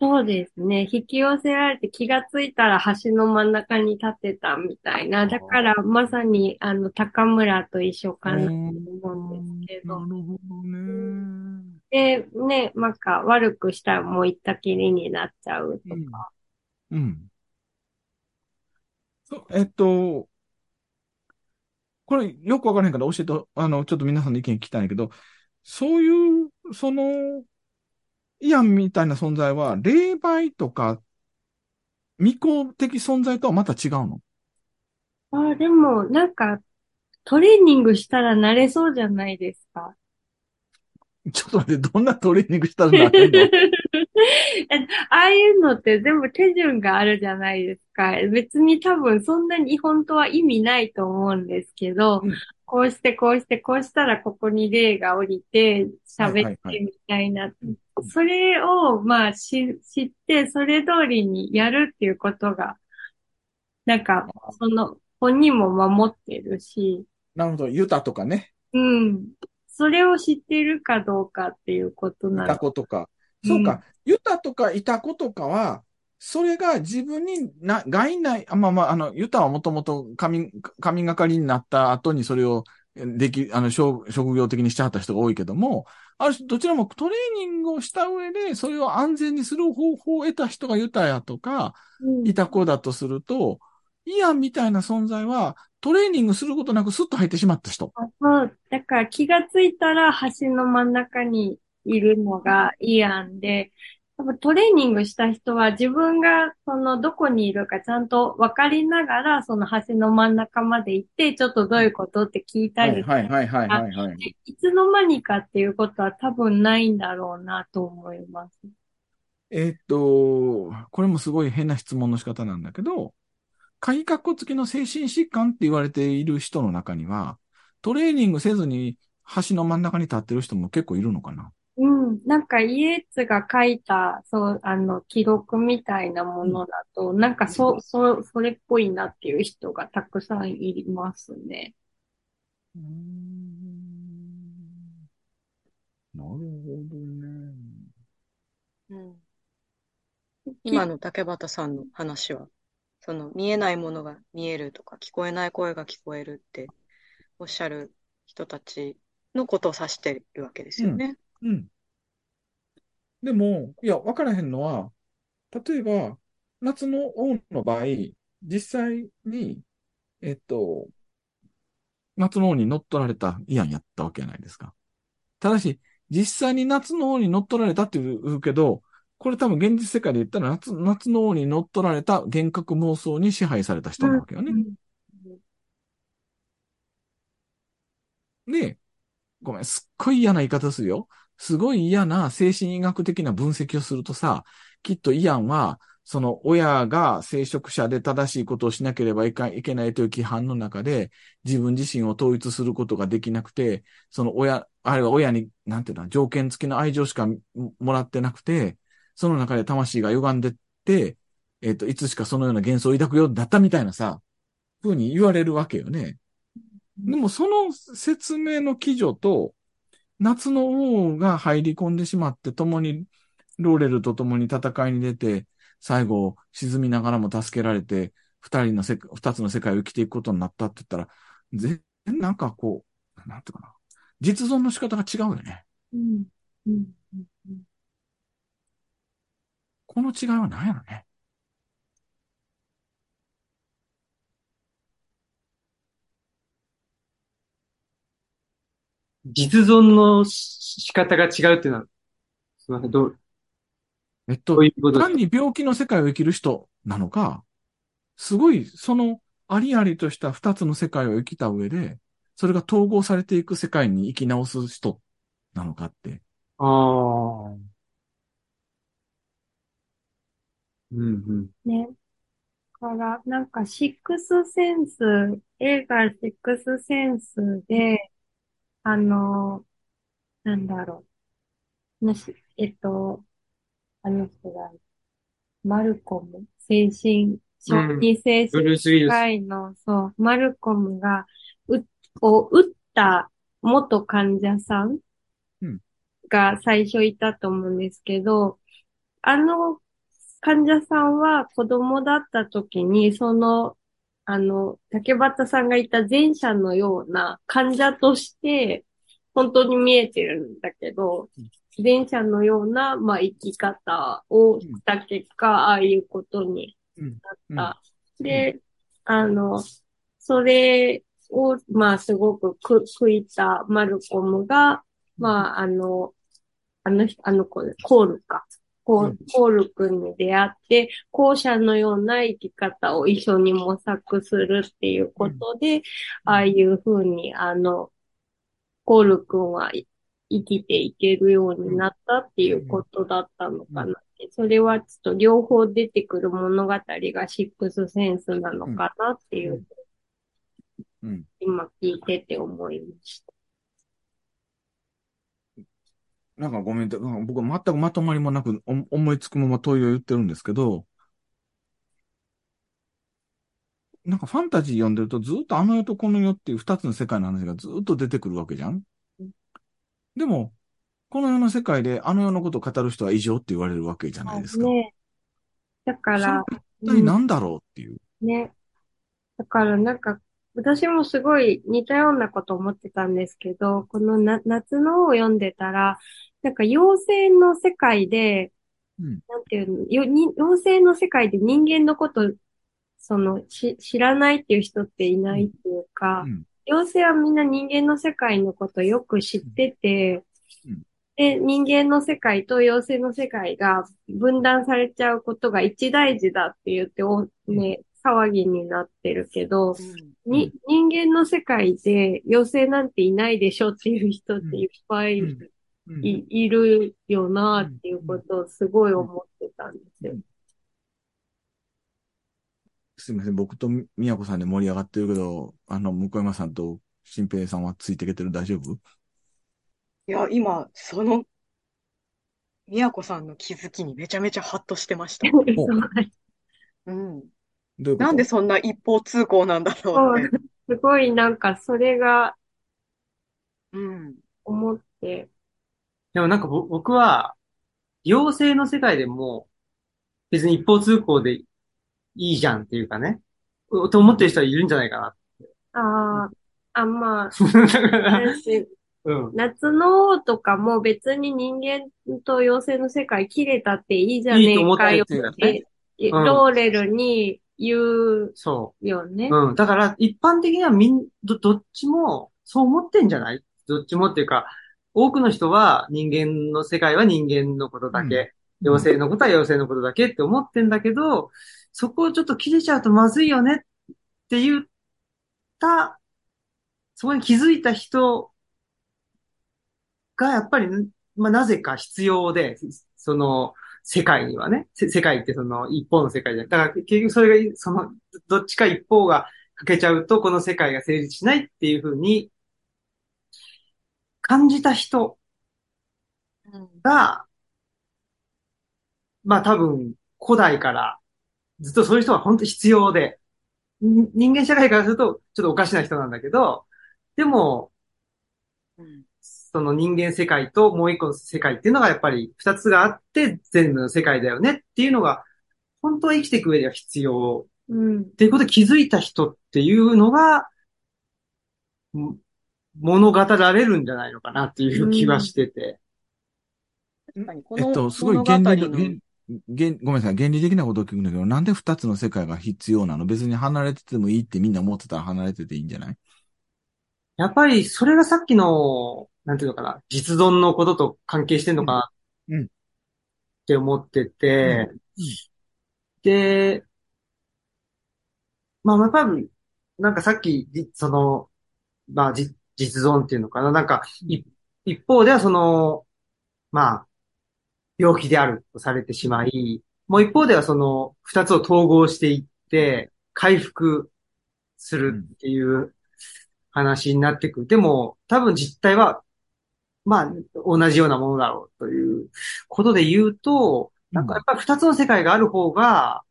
そうですね。引き寄せられて気がついたら橋の真ん中に立ってたみたいな。だからまさにあの高村と一緒かなと思うんですけど。なるほどね。で、ね、なんか悪くしたらもう行ったきりになっちゃうとか。うん。そう、えっと、これよくわからへんから教えて、あの、ちょっと皆さんの意見聞きたいんやけど、そういう、その、イアンみたいな存在は、霊媒とか、未公的存在とはまた違うの？あ、でもなんかトレーニングしたらなれそうじゃないですか。ちょっと待って、どんなトレーニングしたんの？えああいうのって全部手順があるじゃないですか。別に多分そんなに本当は意味ないと思うんですけど、うん。こうしてこうしてこうしたらここに霊が降りてはい喋っはいはいてみたい。な。それをまあし知ってそれ通りにやるっていうことが、なんかその本人も守ってるし、なるほど、ユタとかね、うん。それを知ってるかどうかっていうことなの。コとか。うんそうか、ユタとかイタコとかは、それが自分にな、害ない、あまあまあ、あの、ユタはもともと神、神がかりになった後にそれをでき、あの、職職業的にしちゃった人が多いけども、ある種、どちらもトレーニングをした上で、それを安全にする方法を得た人がユタヤとか、うんいた子だとすると、イアンみたいな存在は、トレーニングすることなくスッと入ってしまった人。あそう、だから気がついたら橋の真ん中にいるのがイアンで、多分トレーニングした人は自分がそのどこにいるかちゃんと分かりながらその橋の真ん中まで行ってちょっとどういうことって聞いたり、はいはいはいはいはいいつの間にかっていうことは多分ないんだろうなと思います。えーっと、これもすごい変な質問の仕方なんだけど、鍵括弧付きの精神疾患って言われている人の中には、トレーニングせずに橋の真ん中に立ってる人も結構いるのかな？うん。なんか、イエーツが書いた、そう、あの、記録みたいなものだと、なんか、そ、そ、それっぽいなっていう人がたくさんいますね。うーんなるほどね。うん今の竹俣さんの話は、その見えないものが見えるとか、聞こえない声が聞こえるっておっしゃる人たちのことを指してるわけですよね。うん。でも、いや、わからへんのは、例えば、夏の王の場合、実際に、えっと、夏の王に乗っ取られたイアンやったわけじゃないですか。ただし、実際に夏の王に乗っ取られたって言うけど、これ多分現実世界で言ったら夏、夏の王に乗っ取られた幻覚妄想に支配された人なわけよね。で、ごめん、すっごい嫌な言い方するよ。すごい嫌な精神医学的な分析をするとさ、きっとイアンは、その親が聖職者で正しいことをしなければいかいけないという規範の中で、自分自身を統一することができなくて、その親、あるいは親に、なんていうの、条件付きの愛情しかももらってなくて、その中で魂が歪んでって、えっ、と、いつしかそのような幻想を抱くようになったみたいなさ、ふうに言われるわけよね。でもその説明の基準と、夏の王が入り込んでしまって、共に、ローレルと共に戦いに出て、最後、沈みながらも助けられて、二人のせ、二つの世界を生きていくことになったって言ったら、全然なんかこう、なんていうかな。実存の仕方が違うよね。うん。うん。うん。この違いは何やろね。実存の仕方が違うっていうのは、すみません、どう、えっとどう、いうこと単に病気の世界を生きる人なのか、すごい、その、ありありとした二つの世界を生きた上で、それが統合されていく世界に生き直す人なのかって。ああ。うんうん。ね。だから、なんか、シックスセンス、映画シックスセンスで、あの、なんだろう。なし、えっと、あの人が、マルコム、精神、小児精神ブルース・ウィルス。科医の、そう、マルコムが、う、を打った元患者さんうんが最初いたと思うんですけど、あの患者さんは子供だった時に、その、あの、竹端さんがいた前者のような患者として、本当に見えてるんだけど、前者のような、まあ、生き方をした結果、ああいうことになった。で、あの、それを、まあ、すごくく、食いたマルコムが、まあ、あの、あの人、あの子、コールか。コーうんコール君に出会って、後者のような生き方を一緒に模索するっていうことで、ああいうふうに、あの、コール君はい生きていけるようになったっていうことだったのかなって。それはちょっと両方出てくる物語がシックスセンスなのかなっていう、うん。今聞いてて思いました。なんかごめん、僕は全くまとまりもなく、お思いつくまま問いを言ってるんですけど、なんかファンタジー読んでるとずっとあの世とこの世っていう二つの世界の話がずっと出てくるわけじゃんうんでも、この世の世界であの世のことを語る人は異常って言われるわけじゃないですか。ね。だから、一体何だろうっていう。ね。だからなんか、私もすごい似たようなこと思ってたんですけど、このな夏のを読んでたら、なんか妖精の世界で、うん。なんていうの、よに妖精の世界で人間のこと、その、し、知らないっていう人っていないっていうか、うん。妖精はみんな人間の世界のことをよく知っててうん、で、人間の世界と妖精の世界が分断されちゃうことが一大事だって言って、お、ね、騒ぎになってるけど、に、人間の世界で妖精なんていないでしょっていう人っていっぱいうんうんい、いるよなっていうことをすごい思ってたんですよ。すみません。僕とみやこさんで盛り上がってるけど、あの、向山さんと新平さんはついていけてる大丈夫？いや、今、その、宮子さんの気づきにめちゃめちゃハッとしてました。うん。どういうこと？なんでそんな一方通行なんだろうって。すごいなんかそれがうん。思って、でもなんかぼ僕は、妖精の世界でも、別に一方通行でいいじゃんっていうかね、うと思ってる人はいるんじゃないかああ、あ、まあ、な。だから、私うん。夏の王とかも別に人間と妖精の世界切れたっていいじゃねいいと思えかよってるっていうかっねて、うんローレルに言うそよね。う。うん。だから、一般的にはみん、ど、どっちも、そう思ってんじゃない？どっちもっていうか、多くの人は人間の世界は人間のことだけ、うん妖精のことは妖精のことだけって思ってんだけど、そこをちょっと切れちゃうとまずいよねって言った、そこに気づいた人がやっぱり、まあなぜか必要で、その世界にはね、せ世界ってその一方の世界じゃない。だから結局それが、その、どっちか一方が欠けちゃうとこの世界が成立しないっていうふうに感じた人が、まあ多分古代からずっとそういう人は本当に必要で、に人間社会からするとちょっとおかしな人なんだけど、でも、うんその人間世界ともう一個の世界っていうのがやっぱり二つがあって全部の世界だよねっていうのが、本当は生きていく上では必要うん。っていうことで気づいた人っていうのが、も物語られるんじゃないのかなっていう気はしてて。確かにこのえっと、すごい原理ごめんなさい。原理的なことを聞くんだけど、なんで二つの世界が必要なの？別に離れててもいいってみんな思ってたら離れてていいんじゃない？やっぱりそれがさっきの、なんていうのかな、実存のことと関係してんのかなって思ってて、で、まあやっぱり、なんかさっき、じその、まあじ実存っていうのかな、なんか、い一方ではその、まあ、病気であるとされてしまい、もう一方ではその二つを統合していって、回復するっていう話になってくる。でも、多分実態は、まあ、同じようなものだろうということで言うと、なんかやっぱり二つの世界がある方が、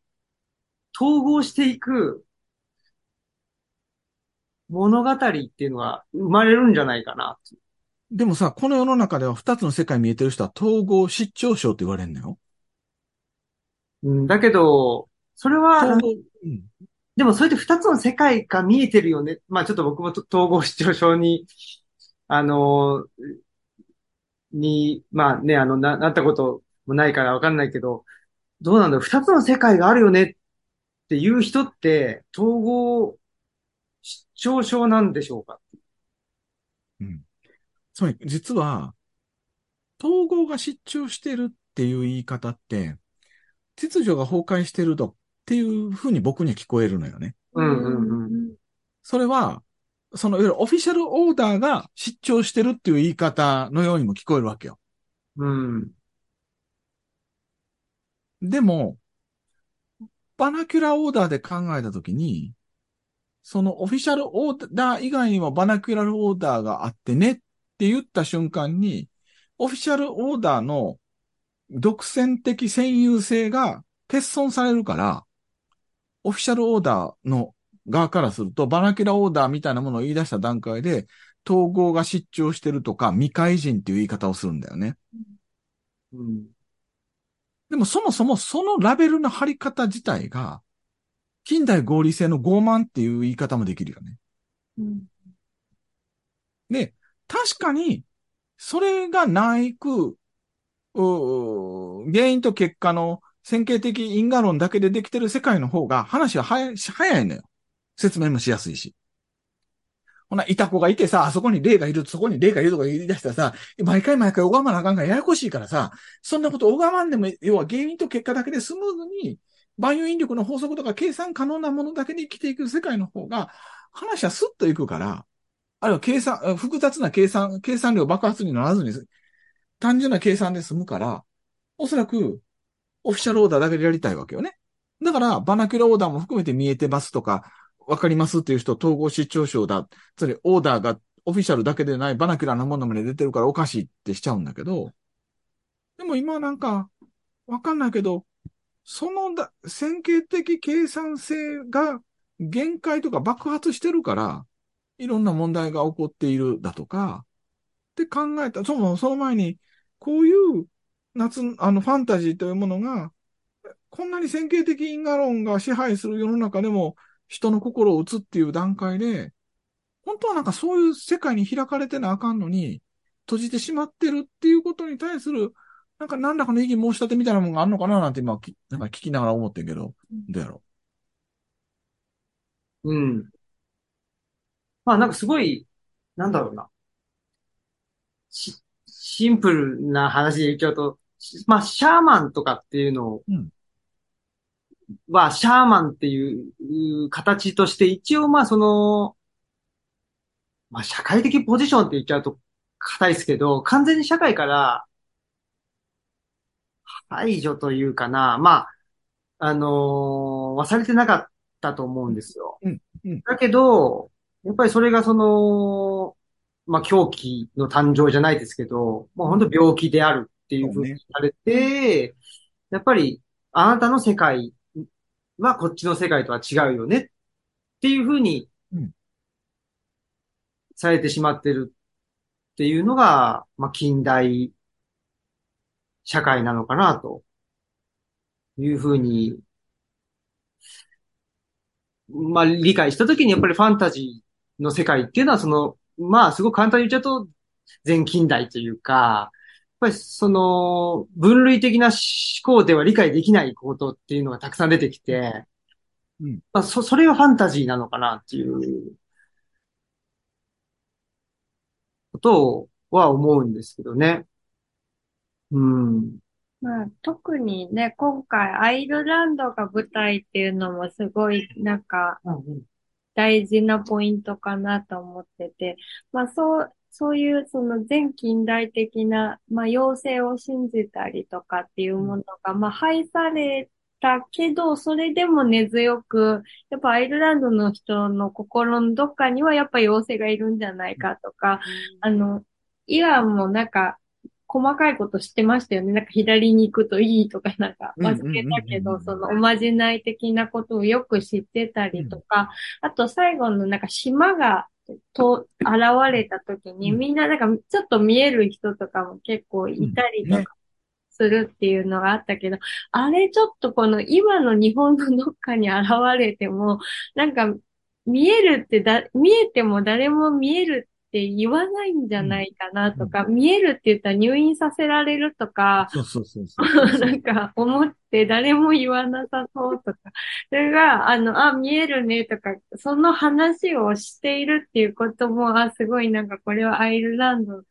統合していく物語っていうのが生まれるんじゃないかな。でもさ、この世の中では二つの世界見えてる人は統合失調症って言われるのよ。うん、だけど、それは、うん。でもそれって二つの世界が見えてるよね。まあちょっと僕もと統合失調症に、あのに、まあね、あの、な、なったこともないからわかんないけど、どうなんだろう。二つの世界があるよねっていう人って、統合失調症なんでしょうか？うん。つまり、実は、統合が失調してるっていう言い方って、秩序が崩壊してるとっていうふうに僕には聞こえるのよね。うんうんうん。それは、その、いわゆるオフィシャルオーダーが失調してるっていう言い方のようにも聞こえるわけよ。うん。でも、バナキュラーオーダーで考えたときに、そのオフィシャルオーダー以外にもバナキュラルオーダーがあってねって言った瞬間に、オフィシャルオーダーの独占的占有性が欠損されるから、オフィシャルオーダーの側からすると、バナキュラオーダーみたいなものを言い出した段階で、統合が失調してるとか、未開人っていう言い方をするんだよね。うん。でもそもそもそのラベルの貼り方自体が、近代合理性の傲慢っていう言い方もできるよね。うん。で、確かに、それがないく、原因と結果の線形的因果論だけでできてる世界の方が話は早い早いのよ。説明もしやすいし。ほな、いた子がいてさ、あそこに霊がいる、そこに霊がいるとか言い出したらさ、毎回毎回拝まなあかんがややこしいからさ、そんなこと拝まんでも、要は原因と結果だけでスムーズに、万有引力の法則とか計算可能なものだけで生きていく世界の方が、話はスッといくから、あるいは計算、複雑な計算、計算量爆発にならずに、単純な計算で済むから、おそらく、オフィシャルオーダーだけでやりたいわけよね。だから、バナキュラオーダーも含めて見えてますとか、わかりますっていう人、統合失調症だ。つまり、オーダーがオフィシャルだけでないバナキュラなものまで出てるからおかしいってしちゃうんだけど、でも今なんか、わかんないけど、そのだ、線形的計算性が限界とか爆発してるから、いろんな問題が起こっているだとか、って考えた、その、その前に、こういう夏、あの、ファンタジーというものが、こんなに線形的因果論が支配する世の中でも、人の心を打つっていう段階で、本当はなんかそういう世界に開かれてなあかんのに、閉じてしまってるっていうことに対する、なんか何らかの異議申し立てみたいなものがあるのかななんて今、きなんか聞きながら思ってんけど、どうやろう？ん。まあなんかすごい、なんだろうな。し、シンプルな話で言っちゃうと、しまあシャーマンとかっていうのうんは、シャーマンっていう形として一応まあその、まあ社会的ポジションって言っちゃうと硬いですけど、完全に社会から排除というかな、まあ、あのー忘れてなかったと思うんですよ。うんうんだけど、やっぱりそれがその、まあ狂気の誕生じゃないですけど、もう本当病気であるっていうふうにされて、やっぱりあなたの世界はこっちの世界とは違うよね。っていうふうにうん。されてしまってるっていうのが、まあ近代社会なのかなというふうに、まあ理解したときにやっぱりファンタジーの世界っていうのはその、まあすごく簡単に言っちゃうと全近代というか、ぱりその分類的な思考では理解できないことっていうのがたくさん出てきて、うんまあそ、それがファンタジーなのかなっていうことは思うんですけどね。うん。まあ、特にね、今回アイルランドが舞台っていうのもすごいなんか大事なポイントかなと思ってて、まあそう、そういうその全近代的な、まあ妖精を信じたりとかっていうものが、まあ排されたけど、それでも根強く、やっぱアイルランドの人の心のどっかにはやっぱ妖精がいるんじゃないかとか、あの、イランもなんか、細かいこと知ってましたよね。なんか左に行くといいとかなんか忘れたけど、そのおまじない的なことをよく知ってたりとか、あと最後のなんか島がと現れた時にうん。みんななんかちょっと見える人とかも結構いたりとかするっていうのがあったけど、あれちょっとこの今の日本のどっかに現れても、なんか見えるってだ、見えても誰も見えるって言わないんじゃないかなとか、見えるって言ったら入院させられるとか、そうそうそうそうそう。なんか思って誰も言わなさそうとか、それが、あの、あ、見えるねとか、その話をしているっていうことも、あ、すごいなんかこれはアイルランド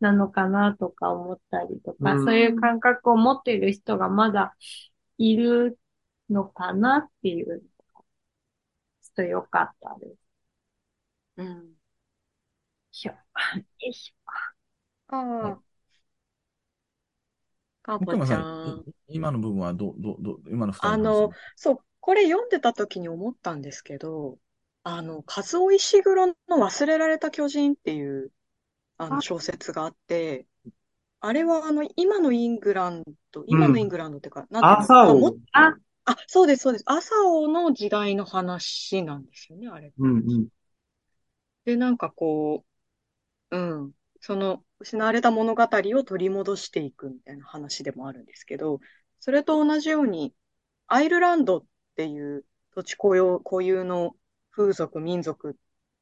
なのかなとか思ったりとか、うんそういう感覚を持っている人がまだいるのかなっていう、ちょっと良かったです。うん。よいしょ。よいしああ。かぼちゃん。ん、い今の部分はどう、どう、どう、今の二人あの話の、そう、これ読んでた時に思ったんですけど、あの、カズオ・イシグロの忘れられた巨人っていう、あの、あ小説があって、あれはあの、今のイングランド、今のイングランドっていうか、なんていうの？朝まああ、あ、そうです、そうです。朝尾の時代の話なんですよね、あれ。うんうん。で、なんかこう、うん、その失われた物語を取り戻していくみたいな話でもあるんですけど、それと同じように、アイルランドっていう土地固有、固有の風俗、民族っ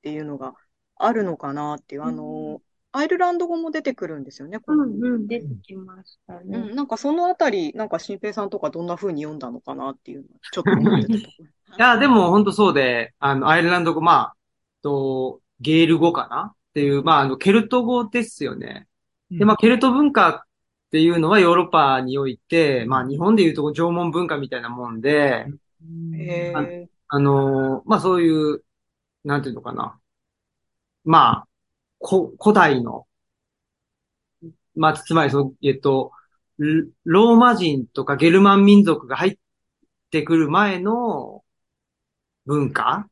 ていうのがあるのかなっていう、あの、アイルランド語も出てくるんですよね、このうんうん、出てきましたうね。ん、なんかそのあたり、なんか新平さんとかどんな風に読んだのかなっていうのは、ちょっと思ってたところ。いや、でも本当そうで、あの、アイルランド語、まあ、と、ゲール語かなっていう、まあ、あの、ケルト語ですよね。で、まあ、ケルト文化っていうのはヨーロッパにおいて、まあ、日本でいうと縄文文化みたいなもんで、へえ。あの、まあ、そういう、なんていうのかな。まあ、こ、古代の、まあ、つまりその、えっと、ロローマ人とかゲルマン民族が入ってくる前の文化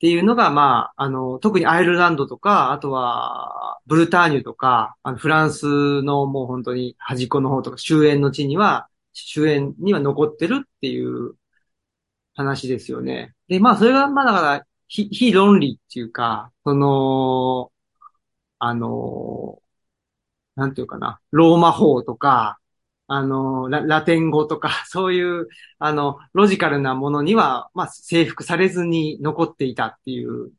っていうのが、まあ、あの、特にアイルランドとか、あとは、ブルターニュとか、あの、フランスのもう本当に端っこの方とか、終焉の地には、終焉には残ってるっていう話ですよね。で、まあ、それが、まあ、だから、非、非論理っていうか、その、あの、なんていうかな、ローマ法とか、あの、ラ、ラテン語とか、そういう、あの、ロジカルなものには、まあ、征服されずに残っていたっていう、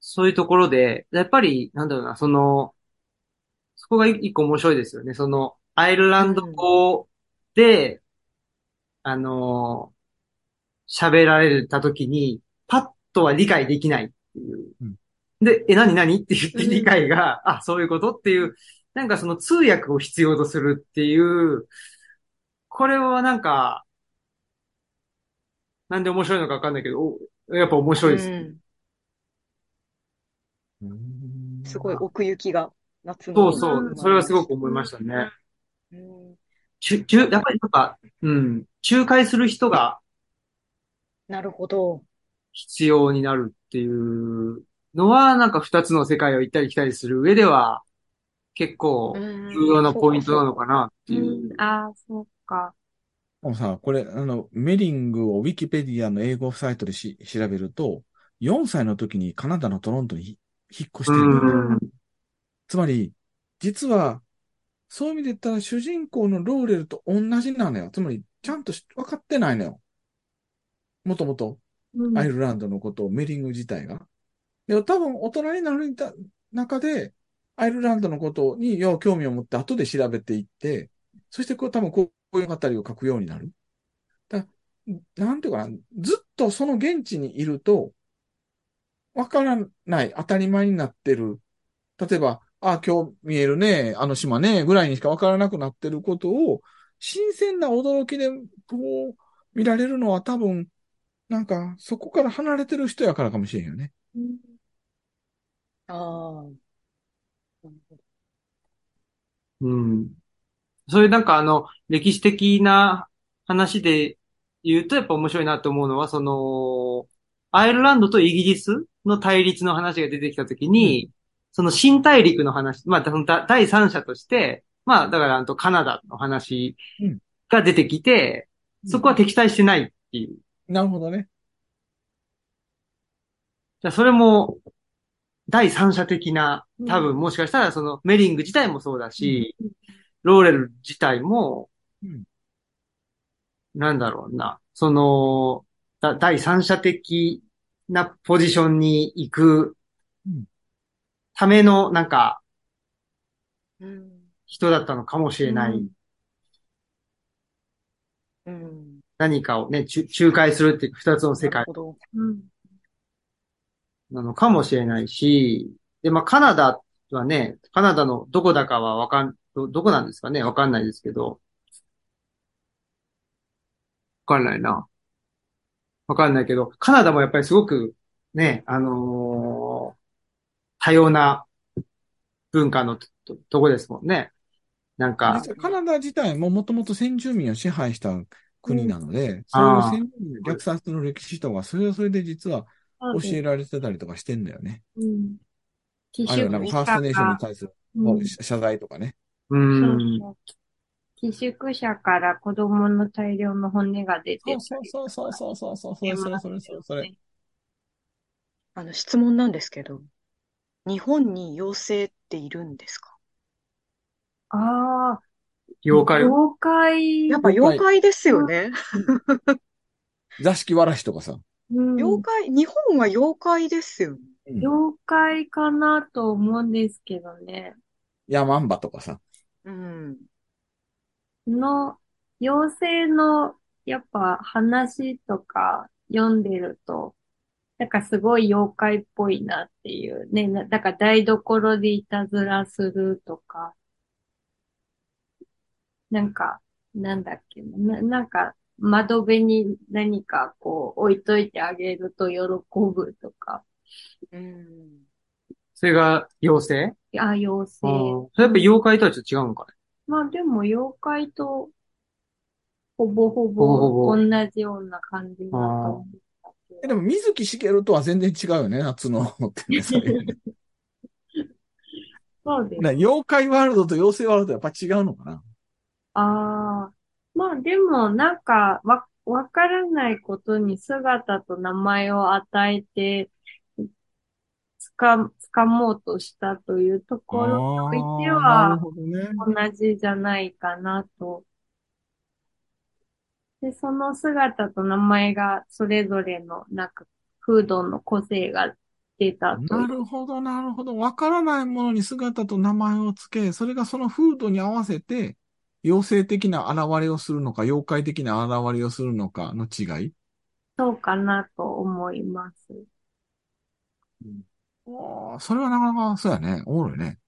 そういうところで、やっぱり、なんだろうな、その、そこが一個面白いですよね。その、アイルランド語で、あの、喋られたときに、パッとは理解できないっていう。うん。で、え、何何？って言って理解が、あ、そういうこと？っていう、なんかその通訳を必要とするっていう、これはなんか、なんで面白いのかわかんないけど、おやっぱ面白いです。うんうんすごい奥行きが、夏その。うそう。それはすごく思いましたね。うんちゅ、ちゅ、やっぱりなんか、うん、仲介する人がなるほど。必要になるっていうのは、なんか二つの世界を行ったり来たりする上では、結構重重要なポイントなのかなってういう。ん、ああ、そうか。もうさ、これ、あの、メリングをウィキペディアの英語サイトでし調べると、4歳の時にカナダのトロントにひ引っ越してる。つまり、実は、そういう意味で言ったら主人公のローレルと同じなのよ。つまり、ちゃんとし分かってないのよ。もともと、うんアイルランドのことを、メリング自体が。で多分、大人になる中で、アイルランドのことに、よう興味を持って後で調べていって、そしてこう多分こういう語りを書くようになる。だなんていうかな、ずっとその現地にいると、わからない、当たり前になってる。例えば、あ、今日見えるね、あの島ね、ぐらいにしかわからなくなってることを、新鮮な驚きで、こう、見られるのは多分、なんか、そこから離れてる人やからかもしれんよね。うんああ。うん。そういうなんかあの、歴史的な話で言うとやっぱ面白いなと思うのは、その、アイルランドとイギリスの対立の話が出てきたときに、その新大陸の話、まあ、そ第三者として、まあ、だから、あとカナダの話うんが出てきて、そこは敵対してないっていう。なるほどね。じゃあそれも、第三者的な、うん多分もしかしたらそのメリング自体もそうだし、ローレル自体も、うんなんだろうな、その、だ第三者的なポジションに行くうんための、なんか、うん。人だったのかもしれない。うんうん。何かをね、仲介するっていう二つの世界なるほど。うんなのかもしれないし、で、まあ、カナダはね、カナダのどこだかはわかん、ど、どこなんですかね？わかんないですけど。わかんないな。わかんないけど、カナダもやっぱりすごく、ね、あのー多様な文化のと、と、とこですもんね。なんか、カナダ自体ももともと先住民を支配した国なので、あーそういう先住民の虐殺の歴史とか、それはそれで実は教えられてたりとかしてんだよね。うん。寄あるいはなんかファーストネーションに対するうん謝罪とかね。うん。寄宿舎から子供の大量の骨が出てそうそうそうそうそうそう、それそれそれそれそれ。あの、質問なんですけど、日本に妖精っているんですかああ、妖怪。妖怪。やっぱ妖怪ですよね。座敷わらしとかさ。うん妖怪、日本は妖怪ですよね。うん妖怪かなと思うんですけどね。ヤマンバとかさ。うん。の、妖精の、やっぱ話とか読んでると、なんかすごい妖怪っぽいなっていうね。なだから台所でいたずらするとか、なんか、なんだっけな、なんか窓辺に何かこう置いといてあげると喜ぶとか、うん。それが妖精？あ、妖精。それやっぱ妖怪とはちょっと違うのかね。まあでも妖怪とほぼほほぼ同じような感じだと思ったけど。えでも、水木しげるとは全然違うよね、夏の そうです。な妖怪ワールドと妖精ワールドやっぱ違うのかなああ。まあでもなんかわ、わからないことに姿と名前を与えて、つか、つかもうとしたというところにおいては。同じじゃないかなと。で、その姿と名前がそれぞれのなんか風土の個性が出たと。なるほど、なるほど。わからないものに姿と名前をつけ、それがその風土に合わせて、妖精的な現れをするのか、妖怪的な現れをするのかの違い？そうかなと思います。ああ、それはなかなか、そうやね。おもろいね。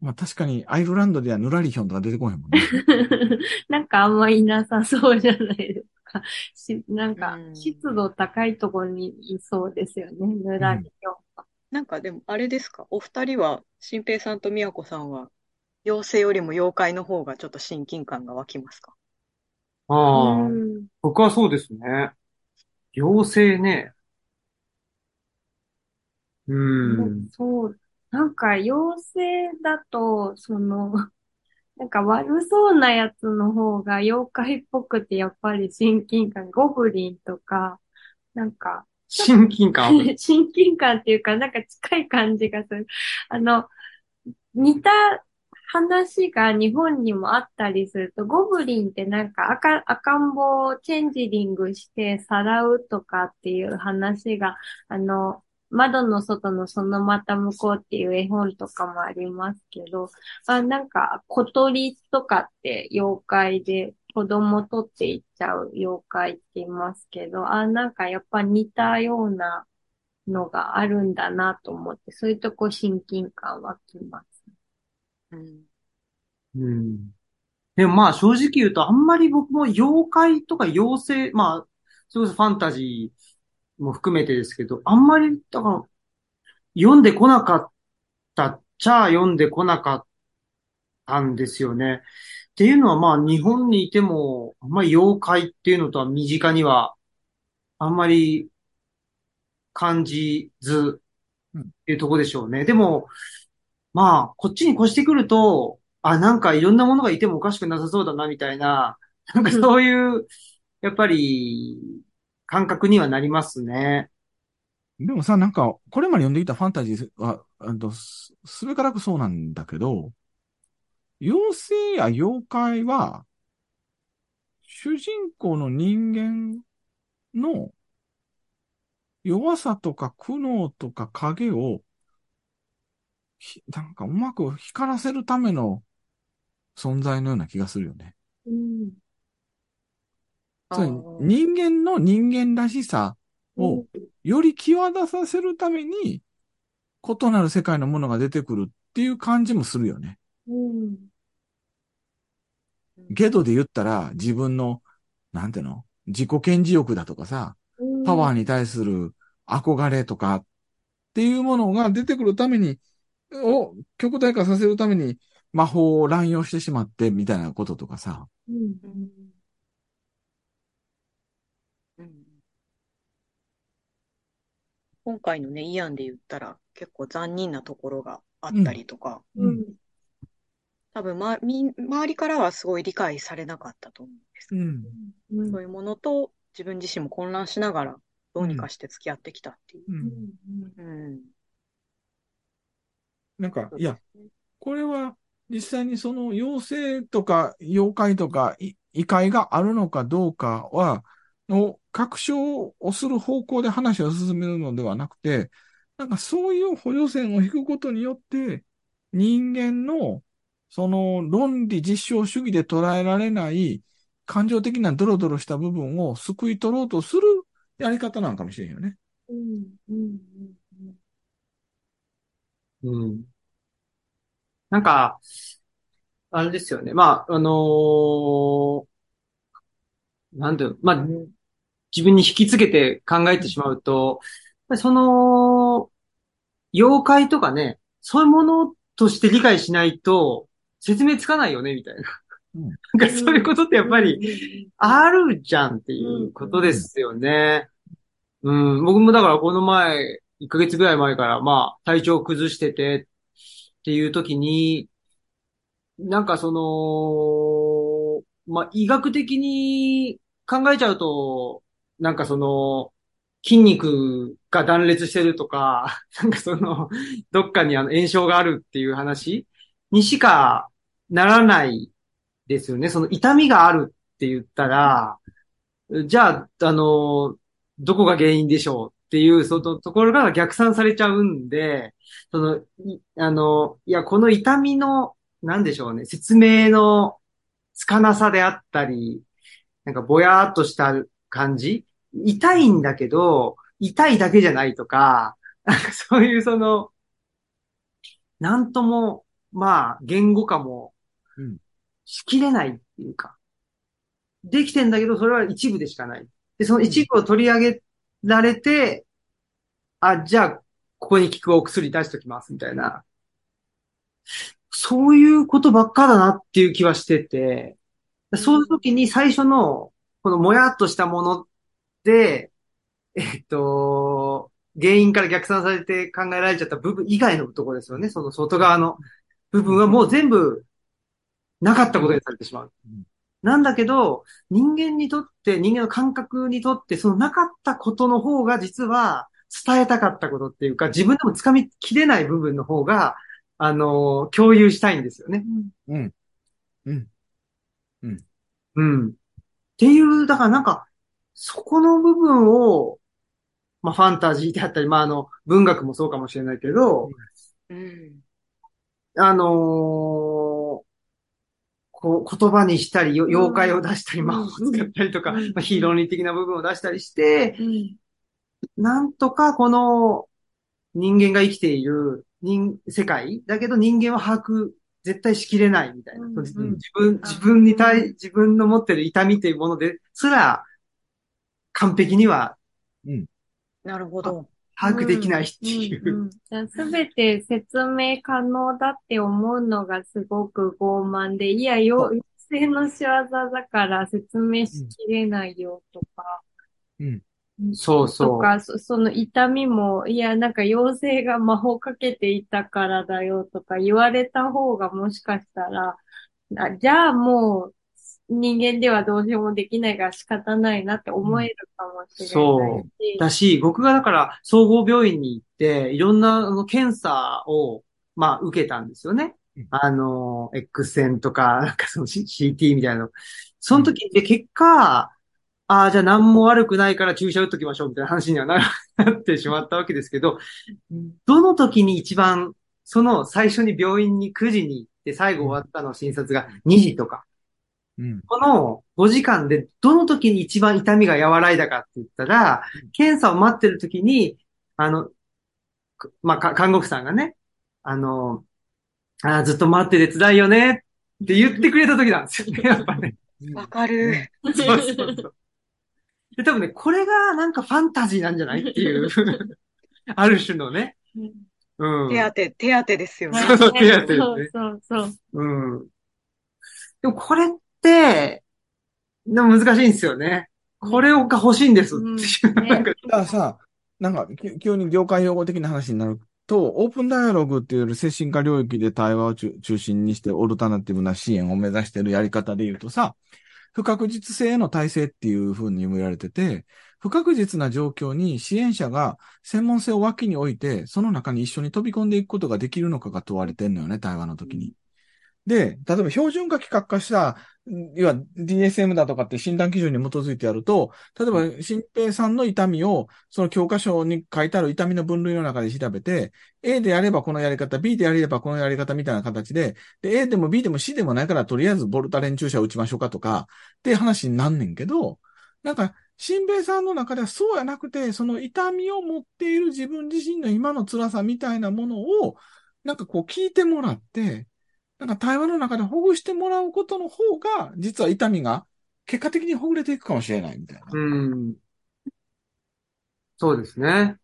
まあ確かに、アイルランドではヌラリヒョンとか出てこへんもんね。なんかあんまいなさそうじゃないですか。し、なんかうん湿度高いところにいそうですよね。ぬらりと。なんかでも、あれですか？お二人は、新平さんと宮子さんは、妖精よりも妖怪の方がちょっと親近感が湧きますか？ああ、うん。僕はそうですね。妖精ね。うん。そう。なんか妖精だと、その、なんか悪そうなやつの方が妖怪っぽくてやっぱり親近感、ゴブリンとか、なんか、親近感ある。親近感っていうか、なんか近い感じがする。あの、似た話が日本にもあったりすると、ゴブリンってなんか赤、赤ん坊をチェンジリングしてさらうとかっていう話が、あの、窓の外のそのまた向こうっていう絵本とかもありますけど、あ、なんか小鳥とかって妖怪で子供取っていっちゃう妖怪って言いますけど、あ、なんかやっぱ似たようなのがあるんだなと思って、そういうとこ親近感湧きます。うん。うん。でもまあ正直言うとあんまり僕も妖怪とか妖精、まあ、それこそファンタジーも含めてですけど、あんまり、だから、読んでこなかったっちゃ読んでこなかったんですよね。っていうのはまあ日本にいても、あんまり妖怪っていうのとは身近には、あんまり感じず、っていうとこでしょうね。でも、まあ、こっちに越してくると、あ、なんかいろんなものがいてもおかしくなさそうだな、みたいな、なんかそういう、やっぱり、感覚にはなりますね。でもさ、なんか、これまで読んできたファンタジーは、あのす、すべからくそうなんだけど、妖精や妖怪は、主人公の人間の弱さとか苦悩とか影を、ひなんかうまく光らせるための存在のような気がするよね。うん。つまりあー人間の人間らしさをより際立たせるために、異なる世界のものが出てくるっていう感じもするよね。うん。ゲドで言ったら自分の、なんていうの？自己顕示欲だとかさ、うん。パワーに対する憧れとかっていうものが出てくるために、を極大化させるために魔法を乱用してしまってみたいなこととかさ。うん。うんうん今回のね、イアンで言ったら結構残忍なところがあったりとか、うん。多分、ま、み、周りからはすごい理解されなかったと思うんです。うん。うん。そういうものと自分自身も混乱しながらどうにかして付き合ってきたっていう。う。うんん。うん。なんか、いや、これは実際にその妖精とか妖怪とかい異界があるのかどうかは、の確証をする方向で話を進めるのではなくて、なんかそういう補助線を引くことによって、人間のその論理実証主義で捉えられない感情的なドロドロした部分を救い取ろうとするやり方なんかもしれんよね。うんうんうん。なんか、あれですよね。まあ、あのーなんていうの、まあ、自分に引きつけて考えてしまうと、その、妖怪とかね、そういうものとして理解しないと説明つかないよね、みたいな。うんなんかそういうことってやっぱりり、あるじゃんっていうことですよね。うん、僕もだからこの前、1ヶ月ぐらい前から、まあ、体調を崩しててっていう時に、なんかその、まあ、医学的に考えちゃうと、なんかその、筋肉が断裂してるとか、なんかその、どっかにあの炎症があるっていう話にしかならないですよね。その痛みがあるって言ったら、じゃあ、あの、どこが原因でしょうっていう、そのところが逆算されちゃうんで、その、いあの、いや、この痛みの、なんでしょうね、説明のつかなさであったり、なんかぼやーっとした感じ？痛いんだけど、痛いだけじゃないとか、なんかそういうその、なんとも、まあ、言語化もうん、しきれないっていうか、できてんだけど、それは一部でしかない。で、その一部を取り上げられて、あ、じゃあ、ここに効くお薬出しときます、みたいな。そういうことばっかだなっていう気はしてて、そういう時に最初の、このもやっとしたもので、えっと、原因から逆算されて考えられちゃった部分以外のところですよね。その外側の部分はもう全部なかったことにされてしまううん。なんだけど、人間にとって、人間の感覚にとって、そのなかったことの方が実は伝えたかったことっていうか、自分でも掴みきれない部分の方が、あの、共有したいんですよね。うん。うん。うん。っていう、だからなんか、そこの部分を、まあファンタジーであったり、まああの、文学もそうかもしれないけど、うん。あのーこう、言葉にしたり、妖怪を出したり、うん。魔法を使ったりとか、うん。まあ、ヒーロー理的な部分を出したりして、うん。なんとかこの人間が生きている人、世界だけど人間は把握絶対しきれないみたいな。うん。うん。自分、自分に対、自分の持ってる痛みというものですら、完璧にはなるほど。把握できないっていう。すべて説明可能だって思うのがすごく傲慢で、いや、よ妖精の仕業だから説明しきれないよとか、うん。そうそう。とか、そその痛みも、いや、なんか妖精が魔法かけていたからだよとか言われた方がもしかしたら、あじゃあもう人間ではどうしようもできないから仕方ないなって思えるかもしれないし。だし、僕がだから総合病院に行って、いろんなあの検査を、まあ、受けたんですよねうん。あの、X 線とか、なんかその CT みたいなの。その時で結果、ああ、じゃあ何も悪くないから注射打っときましょうみたいな話にはななってしまったわけですけど、どの時に一番、その最初に病院に9時に行って最後終わったの診察が2時とか、うん。この5時間でどの時に一番痛みが和らいだかって言ったら、検査を待ってる時に、あの、くまあ、か看護婦さんがね、あの、あーずっと待ってて辛いよねって言ってくれた時なんですよね、やっぱね。わかる。そうそうそう。で、多分ね、これがなんかファンタジーなんじゃない？っていう、ある種のね。うん。手当て、手当てですよね。そうそう手当てですねそうそうそう。うん。でもこれでも難しいんですよね。これが欲しいんですっていう。だからさ、なんか、き急に業界用語的な話になると、オープンダイアログっていうより精神科領域で対話を中中心にしてオルタナティブな支援を目指しているやり方で言うとさ、不確実性への体制っていうふうに言われてて、不確実な状況に支援者が専門性を脇に置いて、その中に一緒に飛び込んでいくことができるのかが問われてんのよね、対話の時に。で、例えば標準化規格化した、要は DSM だとかって診断基準に基づいてやると、例えば、新平さんの痛みを、その教科書に書いてある痛みの分類の中で調べて、A でやればこのやり方、B でやればこのやり方みたいな形で、で、A でも B でも C でもないから、とりあえずボルタレン注射を打ちましょうかとか、って話になんねんけど、なんか、新兵さんの中ではそうやなくて、その痛みを持っている自分自身の今の辛さみたいなものを、なんかこう聞いてもらって、なんか対話の中でほぐしてもらうことの方が、実は痛みが結果的にほぐれていくかもしれないみたいな。うん。そうですね。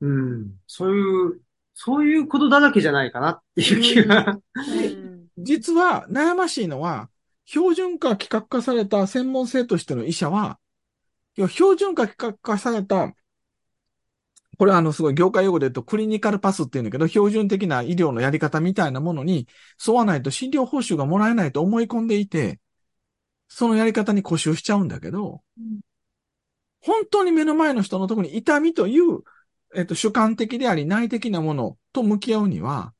うん。そういう、そういうことだらけじゃないかなっていう気が。うん実は悩ましいのは、標準化規格化された専門性としての医者は、標準化規格化された、これはあのすごい業界用語で言うとクリニカルパスっていうんだけど、標準的な医療のやり方みたいなものに沿わないと診療報酬がもらえないと思い込んでいて、そのやり方に固執しちゃうんだけど、うん本当に目の前の人のところに痛みという、えっと、主観的であり内的なものと向き合うには、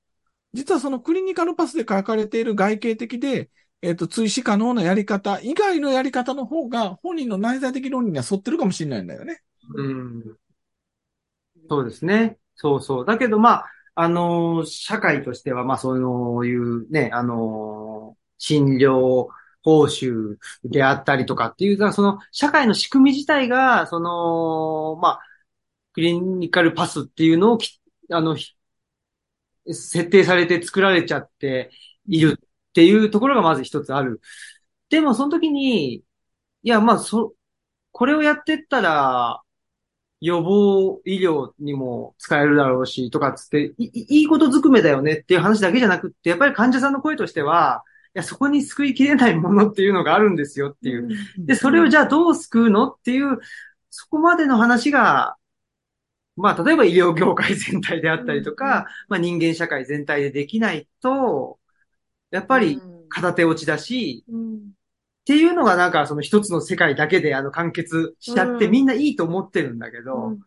実はそのクリニカルパスで書かれている外形的で、えっと、追試可能なやり方以外のやり方の方が本人の内在的論理には沿ってるかもしれないんだよね。うん。そうですね。そうそう。だけど、まあ、あの社会としては、まあ、そういうね、あの診療報酬であったりとかっていう、だからその、社会の仕組み自体が、その、まあ、クリニカルパスっていうのをき、あの、設定されて作られちゃっているっていうところがまず一つある。でも、その時に、いや、まあ、そ、これをやってったら、予防医療にも使えるだろうし、とかっつって、いいことずくめだよねっていう話だけじゃなくって、やっぱり患者さんの声としては、いや、そこに救いきれないものっていうのがあるんですよっていう。で、それをじゃあどう救うのっていう、そこまでの話が、まあ、例えば医療業界全体であったりとか、まあ人間社会全体でできないと、やっぱり片手落ちだし、うんっていうのがなんかその一つの世界だけであの完結しちゃってうん。みんないいと思ってるんだけど、うん。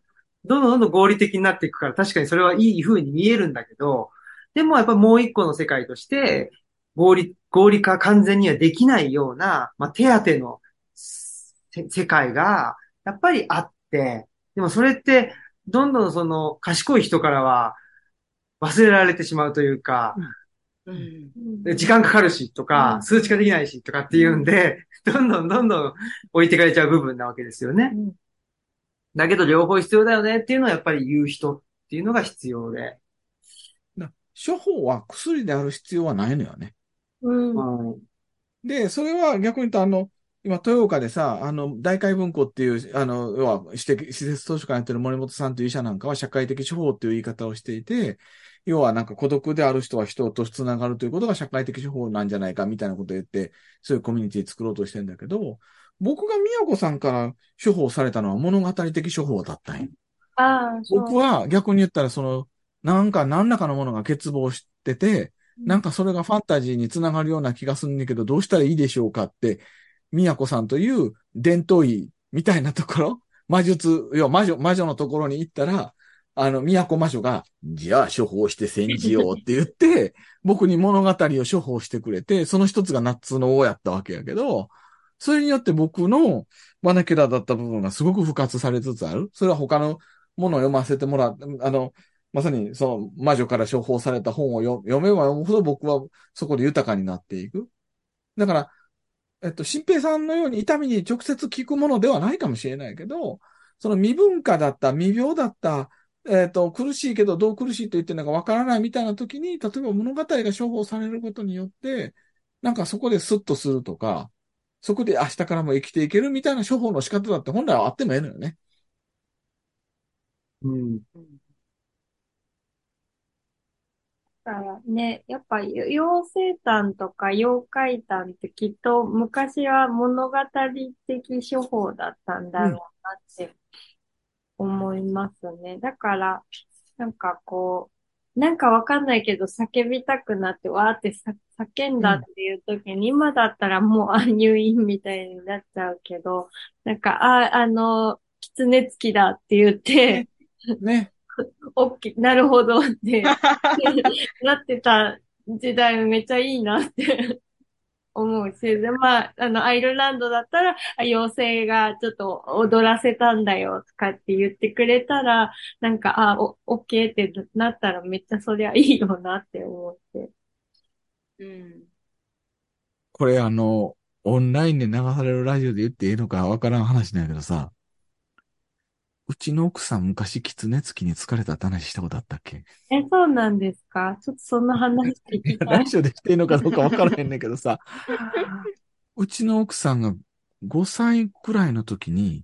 どんどんどんどん合理的になっていくから確かにそれはいい風に見えるんだけど、でもやっぱもう一個の世界として合理、合理化完全にはできないような、まあ手当のせ世界がやっぱりあって、でもそれってどんどんその賢い人からは忘れられてしまうというか、うん。で時間かかるしとうか、ん。数値化できないしとかっていうんで、どんどんどんどん置いてかれちゃう部分なわけですよね。うん。だけど両方必要だよねっていうのはやっぱり言う人っていうのが必要で。だ処方は薬である必要はないのよね。うん。うんで、それは逆に言うと、あの、今、豊岡でさ、あの、大海文庫っていう、あの、要は、私的、施設図書館やってる森本さんという医者なんかは社会的処方っていう言い方をしていて、要はなんか孤独である人は人とつながるということが社会的処方なんじゃないかみたいなことを言って、そういうコミュニティ作ろうとしてんだけど、僕が宮子さんから処方されたのは物語的処方だったんよ。ああ、そう。僕は逆に言ったら、その、なんか何らかのものが欠乏してて、なんかそれがファンタジーにつながるような気がするんだけど、どうしたらいいでしょうかって、宮子さんという伝統医みたいなところ、魔術、要は魔女、魔女のところに行ったら、あの、宮子魔女が、じゃあ処方して煎じようって言って、僕に物語を処方してくれて、その一つがナッツの王やったわけやけど、それによって僕のマナキュラだった部分がすごく復活されつつある。それは他のものを読ませてもらう、あの、まさにその魔女から処方された本を読読めば読むほど僕はそこで豊かになっていく。だから、えっと、新平さんのように痛みに直接効くものではないかもしれないけど、その未文化だった、未病だった、えっと、苦しいけどどう苦しいと言ってるのかわからないみたいな時に、例えば物語が処方されることによって、なんかそこでスッとするとか、そこで明日からも生きていけるみたいな処方の仕方だって本来はあってもええのよね。うん。だからね、やっぱ妖精譚とか妖怪譚ってきっと昔は物語的処方だったんだろうなって思いますね。だから、なんかこう、なんかわかんないけど叫びたくなってわーってさ叫んだっていう時に、今だったらもうあ入院みたいになっちゃうけど、なんか、あ、あの、狐つきだって言って、ね。オッケー、なるほどって なってた時代めっちゃいいなって思うし、で、まあ、あの、アイルランドだったら、妖精がちょっと踊らせたんだよとかって言ってくれたら、なんか、あ、お、オッケーってなったらめっちゃそりゃいいよなって思って。うん。これあの、オンラインで流されるラジオで言っていいのかわからん話なんやけどさ、うちの奥さん昔狐つきに疲れたって話したことあったっけ？え、そうなんですか？ちょっとそんな話聞きたい。ラジオでしていいのかどうかわからへんねんけどさ、うちの奥さんが5歳くらいの時に、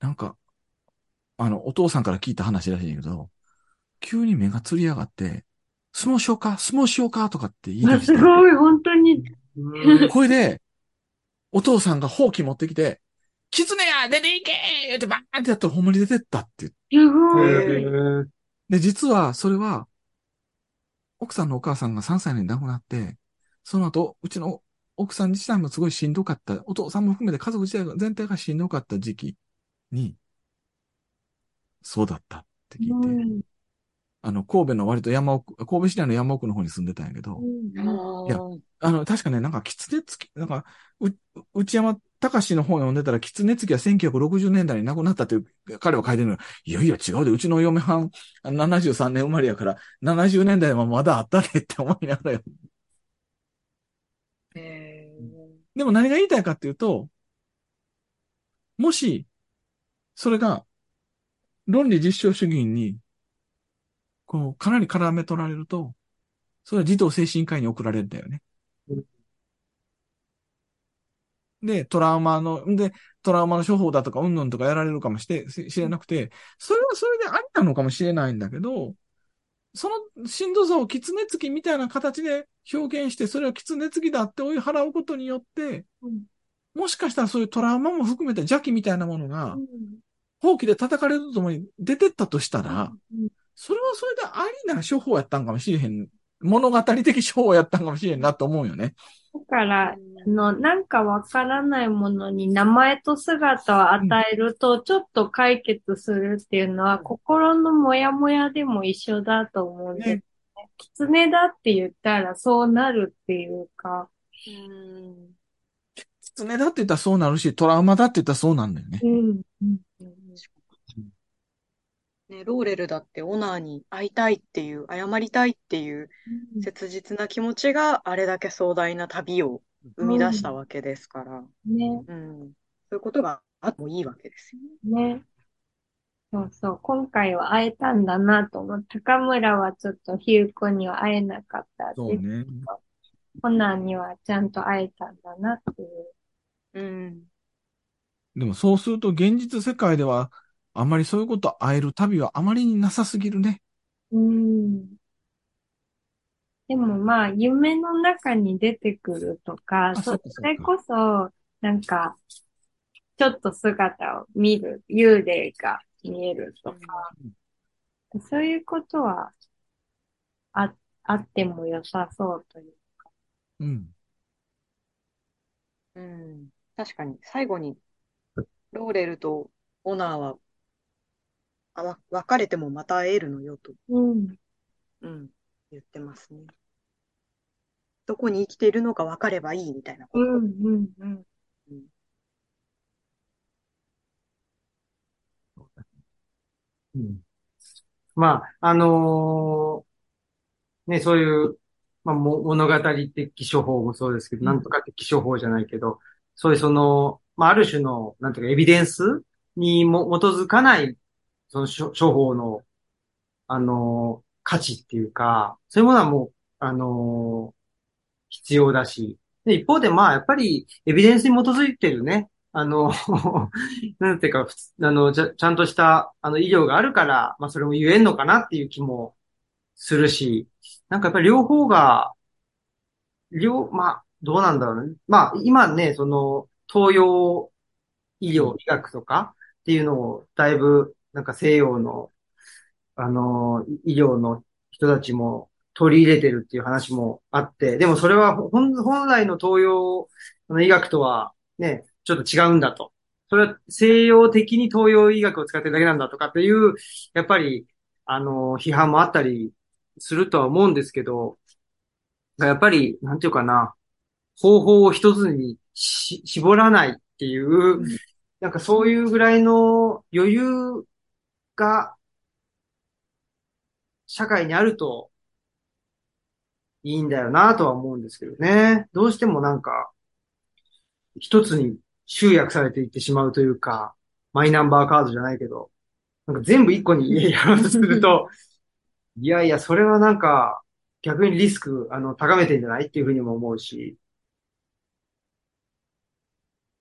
なんか、あの、お父さんから聞いた話らしいんやけど、急に目がつり上がって、相撲しようか？相撲しようか？とかって言い出して。す、ごい、本当に。うんこれで、お父さんがほうき持ってきて、狐や出ていけ言ってバーンってやったらほんまに出てったって言って。すごい。で、実はそれは、奥さんのお母さんが3歳に亡くなって、その後、うちの奥さん自体もすごいしんどかった、お父さんも含めて家族自体が全体がしんどかった時期に、そうだったって聞いて、うんあの、神戸の割と山奥、神戸市内の山奥の方に住んでたんやけど、いやあの、確かね、なんか、狐つき、なんか、う、内山隆の本読んでたら、狐つきは1960年代に亡くなったという、彼は書いてるのよいやいや違うで、うちの嫁はん、あの73年生まれやから、70年代もまだあったねって思いながらよ。へでも何が言いたいかっていうと、もし、それが、論理実証主義に、こう、かなり絡め取られると、それは児童精神科医に送られるんだよね。で、トラウマの、んで、トラウマの処方だとか、うんぬんとかやられるかもしれ、し知れなくて、それはそれでありなのかもしれないんだけど、そのしんどさを狐つきみたいな形で表現して、それは狐つきだって追い払うことによって、うんもしかしたらそういうトラウマも含めた邪気みたいなものが、放棄で叩かれるとともに出てったとしたら、それはそれでありな処方やったんかもしれへん。物語的処方やったんかもしれんなと思うよね。だから、あの、なんかわからないものに名前と姿を与えると、ちょっと解決するっていうのは、心のモヤモヤでも一緒だと思うんですね。狐だって言ったらそうなるっていうか、うん狐だって言ったらそうなるし、トラウマだって言ったらそうなんだよね。うん。うんね、ローレルだってオナーに会いたいっていう、謝りたいっていう切実な気持ちがあれだけ壮大な旅を生み出したわけですから、ね、うん、そういうことがあってもいいわけですよね。ね。そうそう。今回は会えたんだなと思って、高村はちょっとヒューコには会えなかったです。そうね。コナンにはちゃんと会えたんだなっていう。うん。でもそうすると現実世界では、あまりそういうこと会える旅はあまりになさすぎるね。うん。でもまあ、夢の中に出てくるとか、そあそうかそうかそれこそ、なんか、ちょっと姿を見る、幽霊が見えるとか、そういうことは、あ、あっても良さそうという。うん。うん。確かに、最後に、ローレルとオナーは、あ、わ、別れてもまた会えるのよと、うん。うん、言ってますね。どこに生きているのか分かればいいみたいなこと。うん、うん、うん。うんまあ、あのーね、そういう、まあ、も物語的処方もそうですけど、うんなんとか的処方じゃないけど、そういうその、まあ、ある種の、なんていうか、エビデンスにも基づかない、その処方の、あの価値っていうか、そういうものはもう、あの必要だし、で、一方で、まあ、やっぱり、エビデンスに基づいてるね、あの、なんていうか、あの、ちゃ、ちゃんとした、あの、医療があるから、まあ、それも言えんのかなっていう気もするし、なんかやっぱり両方が、両、まあ、どうなんだろうね。まあ、今ね、その、東洋医療、医学とかっていうのを、だいぶ、なんか西洋の、あの、医療の人たちも取り入れてるっていう話もあって、でもそれは本、本来の東洋あの医学とはね、ちょっと違うんだと。それは西洋的に東洋医学を使ってるだけなんだとかっていう、やっぱり、あの、批判もあったりするとは思うんですけど、やっぱり、なんていうかな、方法を一つにし絞らないっていう、なんかそういうぐらいの余裕が社会にあるといいんだよなとは思うんですけどね。どうしてもなんか、一つに集約されていってしまうというか、マイナンバーカードじゃないけど、なんか全部一個に やろうとすると、いやいや、それはなんか、逆にリスク、あの、高めてんじゃないっていうふうにも思うし。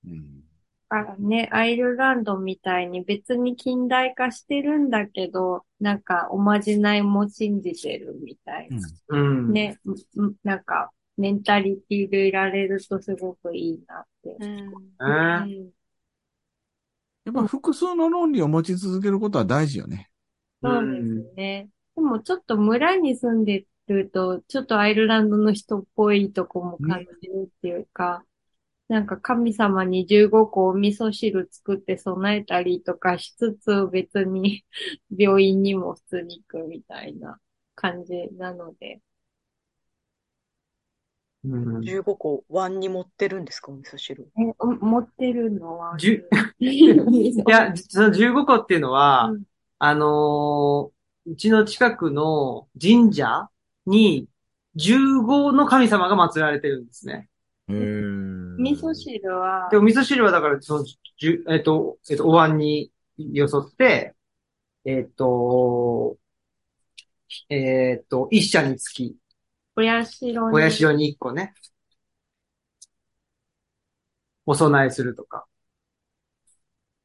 うん。だからね、アイルランドみたいに別に近代化してるんだけど、なんかおまじないも信じてるみたいな。うん。ね、なんかメンタリティでいられるとすごくいいなって。うん。ねうんやっぱ複数の論理を持ち続けることは大事よね。そうですね。でもちょっと村に住んでると、ちょっとアイルランドの人っぽいとこも感じるっていうか、なんか神様に15個お味噌汁作って備えたりとかしつつ別に 病院にも普通に行くみたいな感じなので。うん。15個碗に持ってるんですか、お味噌汁。え、お持ってるのはい いや、その15個っていうのは、うんあのーうちの近くの神社に15の神様が祀られてるんですね。へえ。味噌汁はで、、お味噌汁はだから、その、じゅ、えっと、えっと、お椀によそって、えっと、えっと、一社につき、お社に、お社に一個ね、お供えするとか。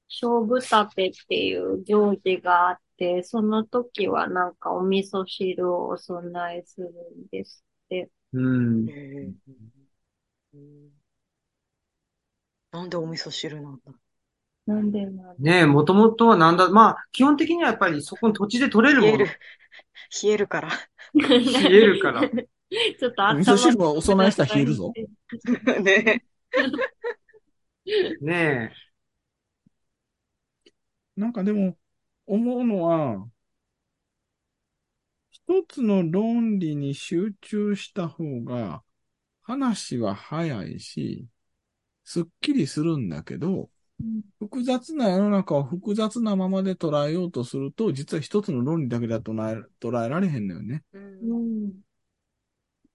勝負立てっていう行事があって、その時はなんかお味噌汁をお供えするんですって。うん。なんでお味噌汁なんだ？なんでなんねえ、もともとはなんだ、まあ、基本的にはやっぱりそこの土地で取れるもの冷える。冷えるから。冷えるから。ちょっと頭味噌汁はお供えしたら冷えるぞ。ね。ねなんかでも、思うのは、一つの論理に集中した方が、話は早いし、すっきりするんだけど、うん複雑な世の中を複雑なままで捉えようとすると、実は一つの論理だけでは捉え、捉えられへんのよね。ううんん。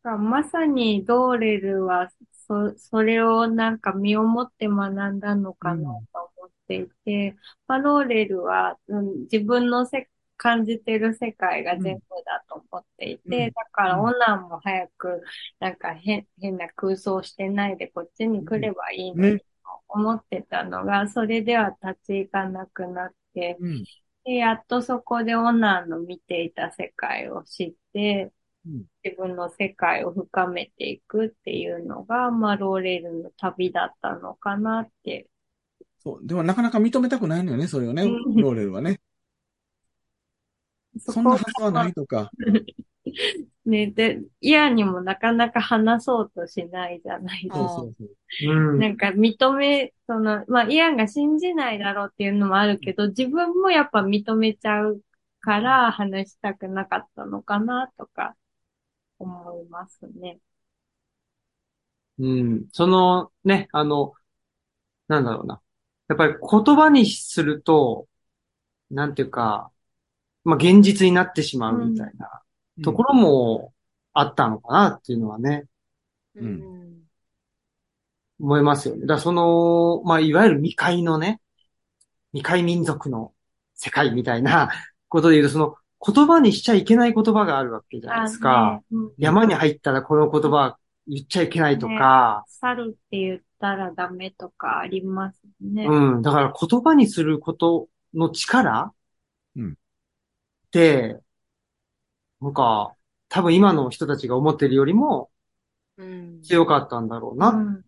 だまさにドーレルは、そ、それをなんか身をもって学んだのかなと思っていて、まあ、ローレルは、うん、自分のせ、感じてる世界が全部だと思っていて、うんだからうんオナンも早く、なんか変、変な空想してないでこっちに来ればいいのと思ってたのが、それでは立ち行かなくなって、うん。で、やっとそこでオナンの見ていた世界を知って、うん自分の世界を深めていくっていうのが、まあ、ローレルの旅だったのかなって。そう。でもなかなか認めたくないのよね、それをね、うんローレルはね。そんなはずはないとか。ね、で、イヤにもなかなか話そうとしないじゃないですか。そうそうそう。え。うん。なんか認め、その、まあ、イアンが信じないだろうっていうのもあるけど、自分もやっぱ認めちゃうから話したくなかったのかなとか思いますね。うん。その、ね、あの、なんだろうな。やっぱり言葉にすると、なんていうか、まあ、現実になってしまうみたいなところもあったのかなっていうのはね、うん思いますよね。だからその、まあ、いわゆる未開のね、未開民族の世界みたいな ことで言うと、その言葉にしちゃいけない言葉があるわけじゃないですか。あねうん山に入ったらこの言葉言っちゃいけないとか、猿って言ったらダメとかありますね。うん。だから言葉にすることの力うんって、なんか、多分今の人たちが思ってるよりもうん。強かったんだろうな、うん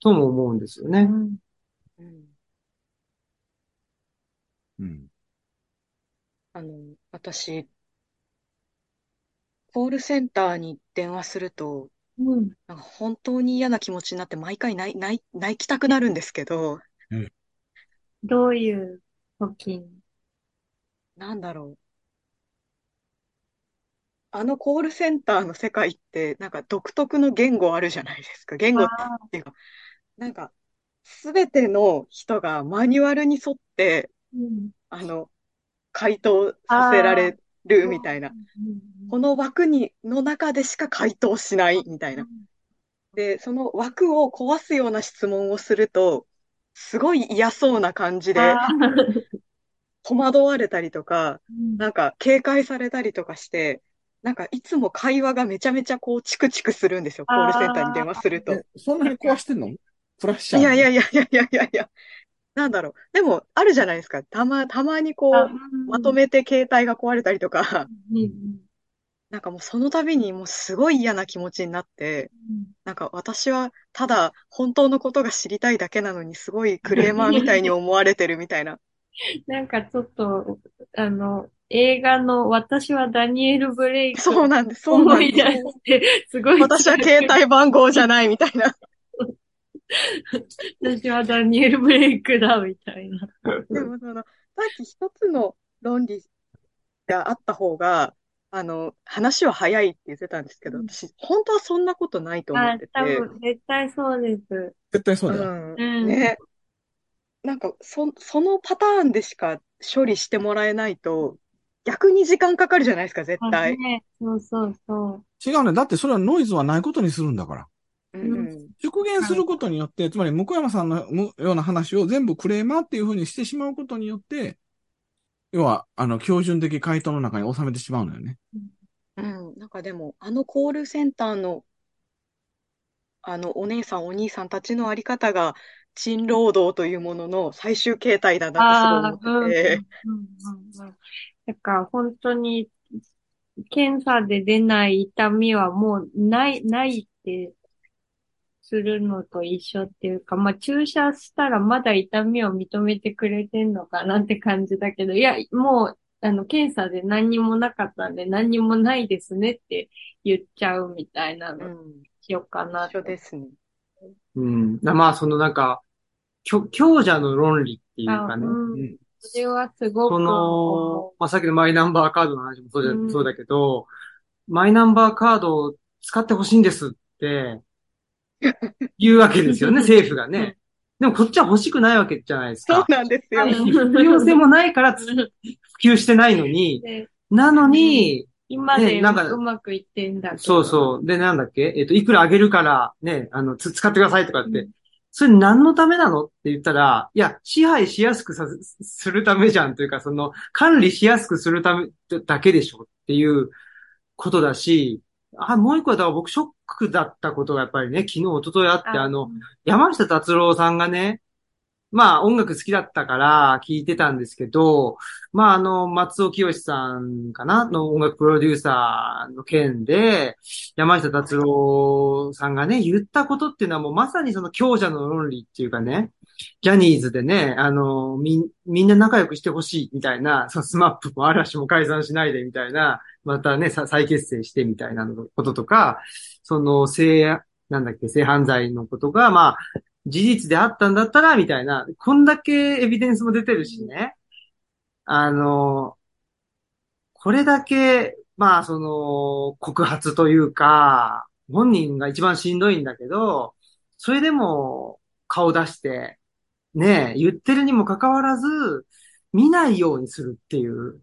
とも思うんですよね。うんうんうん。あの、私、コールセンターに電話すると、うんなんか本当に嫌な気持ちになって毎回泣い、泣い、泣きたくなるんですけど、どういう時に？なんだろあのコールセンターの世界って、なんか独特の言語あるじゃないですか。言語っていうか、なんか、すべての人がマニュアルに沿って、うんあの、回答させられるみたいな。この枠に、の中でしか回答しないみたいな。で、その枠を壊すような質問をすると、すごい嫌そうな感じで戸惑われたりとか、うんなんか警戒されたりとかして、なんかいつも会話がめちゃめちゃこうチクチクするんですよ。コールセンターに電話すると。え、そんなに壊してんの？フラッシャー。いやいやいやいやいやいやいや。なんだろう。でも、あるじゃないですか。たま、たまにこあう、まとめて携帯が壊れたりとか、なんかもうその度にもうすごい嫌な気持ちになって、なんか私はただ本当のことが知りたいだけなのにすごいクレーマーみたいに思われてるみたいな。なんかちょっと、あの、映画の私はダニエル・ブレイクそうなんです、そうなんですすごい。私は携帯番号じゃないみたいな。私はダニエル・ブレイクだ、みたいな。でもその、さっき一つの論理があった方が、あの、話は早いって言ってたんですけど、うん私、本当はそんなことないと思あって、て。多分、絶対そうです。絶対そうだよ。うん。うんね。なんか、そ、そのパターンでしか処理してもらえないと、逆に時間かかるじゃないですか、絶あ対。ね、そうそうそう。違うね。だってそれはノイズはないことにするんだから。うんうん。復元することによって、つまり向山さんのむような話を全部クレーマーっていうふうにしてしまうことによって、要は、あの、標準的回答の中に収めてしまうのよね。うん。なんかでも、あのコールセンターの、あの、お姉さん、お兄さんたちのあり方が、賃労働というものの最終形態だなってすごい思ってて。うんうんうんうん。だから本当に、検査で出ない痛みはもうない、ないってするのと一緒っていうか、まあ注射したらまだ痛みを認めてくれてんのかなって感じだけど、いや、もう、あの、検査で何にもなかったんで何にもないですねって言っちゃうみたいなのうん。しようかな一緒ですね。うん。まあ、そのなんか、強強者の論理っていうかね。あうんうんそれはすごくその思、まあ、さっきのマイナンバーカードの話もそうじゃ、うんそうだけど、マイナンバーカードを使ってほしいんですって、言うわけですよね、政府がね。でもこっちは欲しくないわけじゃないですか。そうなんですよ。必要性もないから。普及してないのに、でなのに、今でねなんかうまくいってんだけど。そうそう。で、なんだっけ？えっと、いくらあげるから、ね、あの、つ使ってくださいとかって、うん。それ何のためなの？って言ったら、いや、支配しやすくさす、するためじゃんというか、その、管理しやすくするためだけでしょっていうことだし、あ、もう一個は、だから僕ショックだったことがやっぱりね、昨日、一昨日あって、あの、、山下達郎さんがね、まあ音楽好きだったから聞いてたんですけど、まああの、松尾清さんかな？の音楽プロデューサーの件で、山下達郎さんがね、言ったことっていうのはもうまさにその強者の論理っていうかね、ジャニーズでね、あの、み、みんな仲良くしてほしいみたいな、そのスマップも嵐も解散しないでみたいな、またね、再結成してみたいなこととか、その性、なんだっけ、性犯罪のことが、まあ、事実であったんだったら、みたいな、こんだけエビデンスも出てるしね。あの、これだけ、まあ、その、告発というか、本人が一番しんどいんだけど、それでも顔出して、ね、言ってるにもかかわらず、見ないようにするっていう。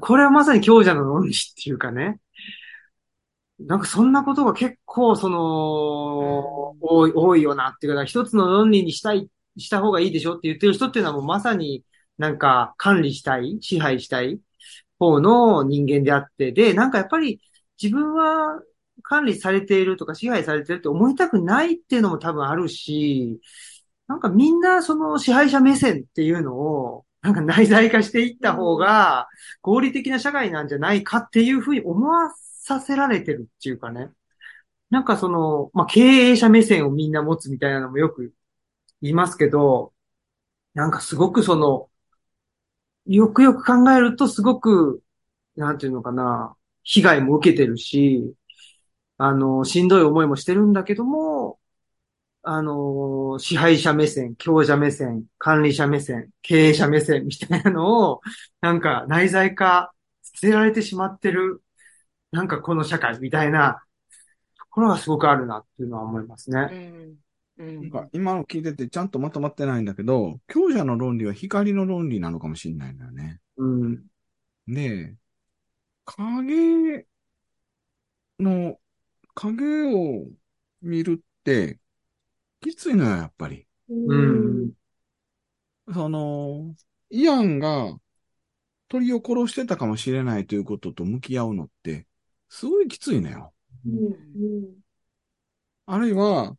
これはまさに強者の論理っていうかね。なんかそんなことが結構その、多い、多いよなっていうか、一つの論理にしたい、した方がいいでしょって言ってる人っていうのはもうまさになんか管理したい、支配したい方の人間であって、で、なんかやっぱり自分は管理されているとか支配されてるって思いたくないっていうのも多分あるし、なんかみんなその支配者目線っていうのを、なんか内在化していった方が合理的な社会なんじゃないかっていうふうに思わさせられてるっていうかね。なんかその、まあ、経営者目線をみんな持つみたいなのもよく言いますけど、なんかすごくその、よくよく考えるとすごく、なんていうのかな、被害も受けてるし、あの、しんどい思いもしてるんだけども、あの、支配者目線、強者目線、管理者目線、経営者目線みたいなのを、なんか内在化させられてしまってるなんかこの社会みたいなところがすごくあるなっていうのは思いますうね。ん。うん。なんか今の聞いててちゃんとまとまってないんだけど、強者の論理は光の論理なのかもしれないんだよね。うん。で、影の、影を見るって、きついのよ、やっぱり。うん。その、イアンが鳥を殺してたかもしれないということと向き合うのって、すごいきついのよ。うん。あるいは、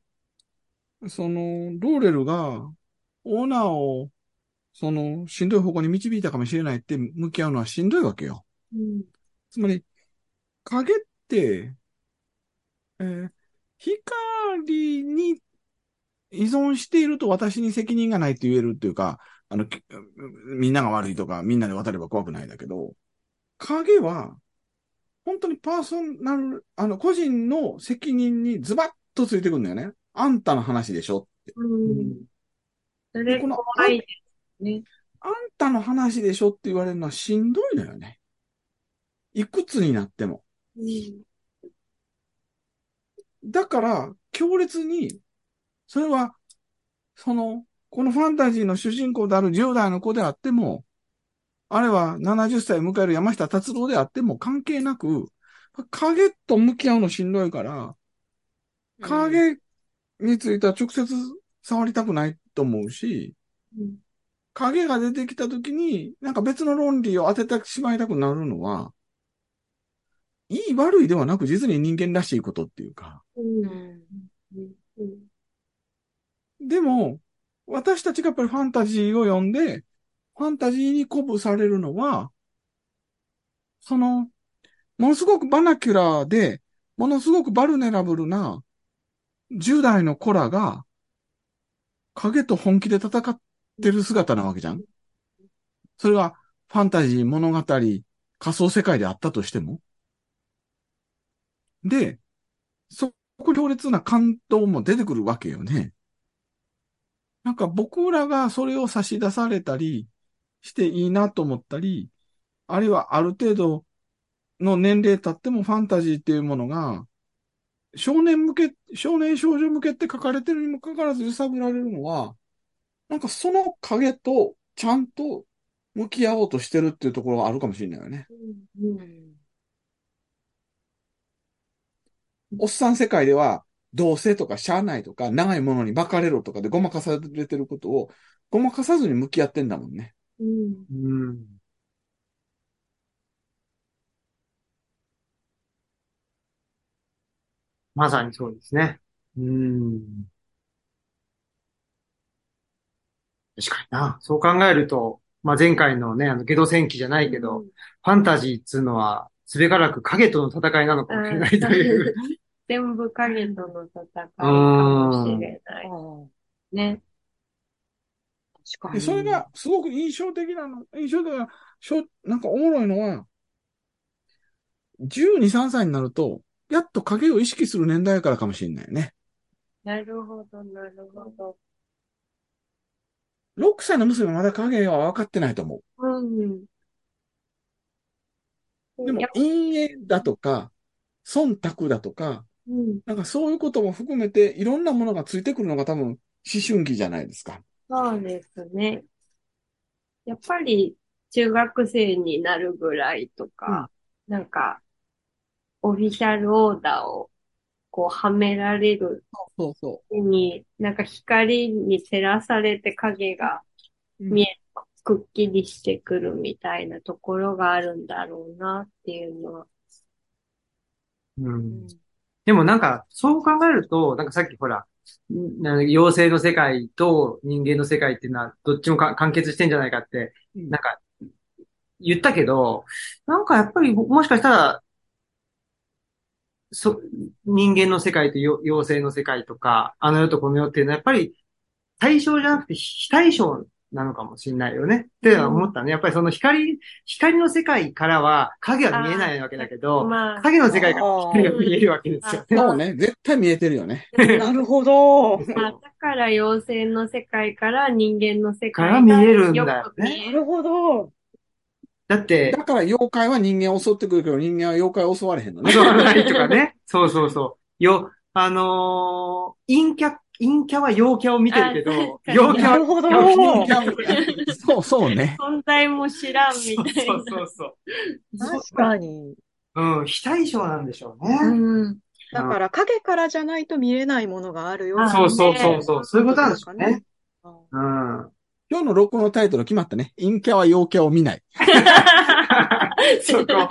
その、ローレルが、オーナーを、その、しんどい方向に導いたかもしれないって向き合うのはしんどいわけよ。うん。つまり、影って、えー光に依存していると私に責任がないって言えるっていうか、あの、きみんなが悪いとか、みんなで渡れば怖くないんだけど、影は、本当にパーソナル、あの、個人の責任にズバッとついてくるんだよね。あんたの話でしょって。うん。それ怖いですね。あんたの話でしょって言われるのはしんどいのよね。いくつになっても。うん。だから、強烈に、それは、その、このファンタジーの主人公である10代の子であっても、あれは70歳を迎える山下達郎であっても関係なく、影と向き合うのしんどいから、影については直接触りたくないと思うし、うん。影が出てきたときに、なんか別の論理を当ててしまいたくなるのは、いい悪いではなく実に人間らしいことっていうか。うん。でも、私たちがやっぱりファンタジーを読んで、ファンタジーに鼓舞されるのは、その、ものすごくバナキュラーで、ものすごくバルネラブルな10代の子らが、影と本気で戦ってる姿なわけじゃんそれがファンタジー、物語、仮想世界であったとしても。で、そこ強烈な感動も出てくるわけよね。なんか僕らがそれを差し出されたりしていいなと思ったり、あるいはある程度の年齢経ってもファンタジーっていうものが、少年向け、少年少女向けって書かれてるにもかかわらず揺さぶられるのは、なんかその影とちゃんと向き合おうとしてるっていうところがあるかもしれないよね。うん。おっさん世界では、同性とかしゃあないとか、長いものに巻かれろとかでごまかされてることを、ごまかさずに向き合ってんだもんね。うん。うん。まさにそうですね。うん。確かにな。そう考えると、まあ、前回のね、あの、ゲド戦記じゃないけど、ファンタジーっつうのは、すべからく影との戦いなのかもしれないという。全部影との戦いかもしれない。ね。確かに。でそれがすごく印象的なの、印象的な、しょなんかおもろいのは、12、3歳になると、やっと影を意識する年代からかもしれないね。なるほど、なるほど。6歳の娘はまだ影は分かってないと思うん。う。でもや、陰影だとか、忖度だとか、うん。なんかそういうことも含めて、いろんなものがついてくるのが多分、思春期じゃないですか。そうですね。やっぱり中学生になるぐらいとか、なんか、オフィシャルオーダーをこうはめられるそうそに、なんか光に照らされて影がう。うん見え、くっきりしてくるみたいなところがあるんだろうなっていうのは。うんでもなんか、そう考えると、なんかさっきほら、妖精の世界と人間の世界っていうのは、どっちもか完結してんじゃないかって、うん。なんか、言ったけど、なんかやっぱり、もしかしたら、そ、人間の世界とよ妖精の世界とか、あの世とこの世っていうのは、やっぱり対象じゃなくて非対象なのかもしれないよね。って思ったね。やっぱりその光、光の世界からは影は見えないわけだけど、まあ、影の世界から光が見えるわけですよね。そうね。絶対見えてるよね。なるほど。まあだから妖精の世界から人間の世界から見えるんだよね。なるほど。だってだ、から妖怪は人間を襲ってくるけど、人間は妖怪を襲われへんのね。襲わないとかね。そうそうそう。よ、あのー陰キャ、陰キャは陽キャを見てるけど、あ陽キャはなるほど。陽キャそう、そうね。存在も知らんみたいそうな。そうそう。確かに。うん、非対称なんでしょうね。うん。だから影からじゃないと見れないものがあるよ。あそうそうそうそう。そういうことなんでしょうね。あうん。今日の録音のタイトル決まったね。陰キャは陽キャを見ない。そこ。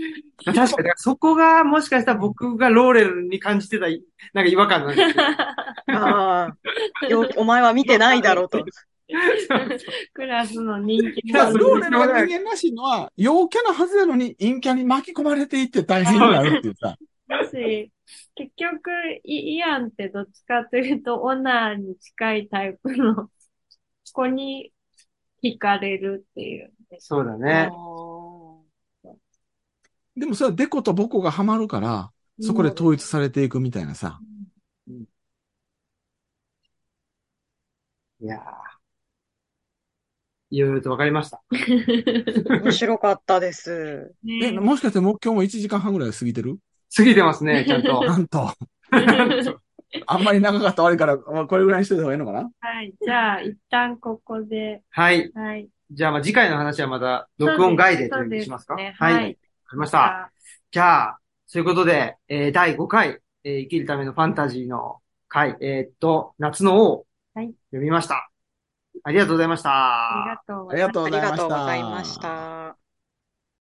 確かに、そこがもしかしたら僕がローレルに感じてた、なんか違和感なんですけど。あーよお前は見てないだろうと。クラスの人気だローレルが人間らしいのは、陽キャなはずなのに陰キャに巻き込まれていって大変になるっていうさ。だし、結局、イイアンってどっちかというと、オナーに近いタイプの子に惹かれるっていう。そうだね。でもそれはデコとボコがハマるから、そこで統一されていくみたいなさ。いやー。いろいろと分かりました。面白かったです。え、ねもしかしてもう今日も1時間半ぐらい過ぎてる？過ぎてますね、ちゃんと。なんと。あんまり長かったら悪いから、まあこれぐらいにしといた方がいいのかな？はい。じゃあ、一旦ここで、はい。はい。じゃあ、まあ次回の話はまた、録音外でというふうにしますか？ねはい。わはいかりました。じゃあ、そういうことで、えー第5回、えー生きるためのファンタジーの回、えーっと、夏の王、はい読みました。ありがとうございました。ありがとうございますありがとうございました。ありがとうございました。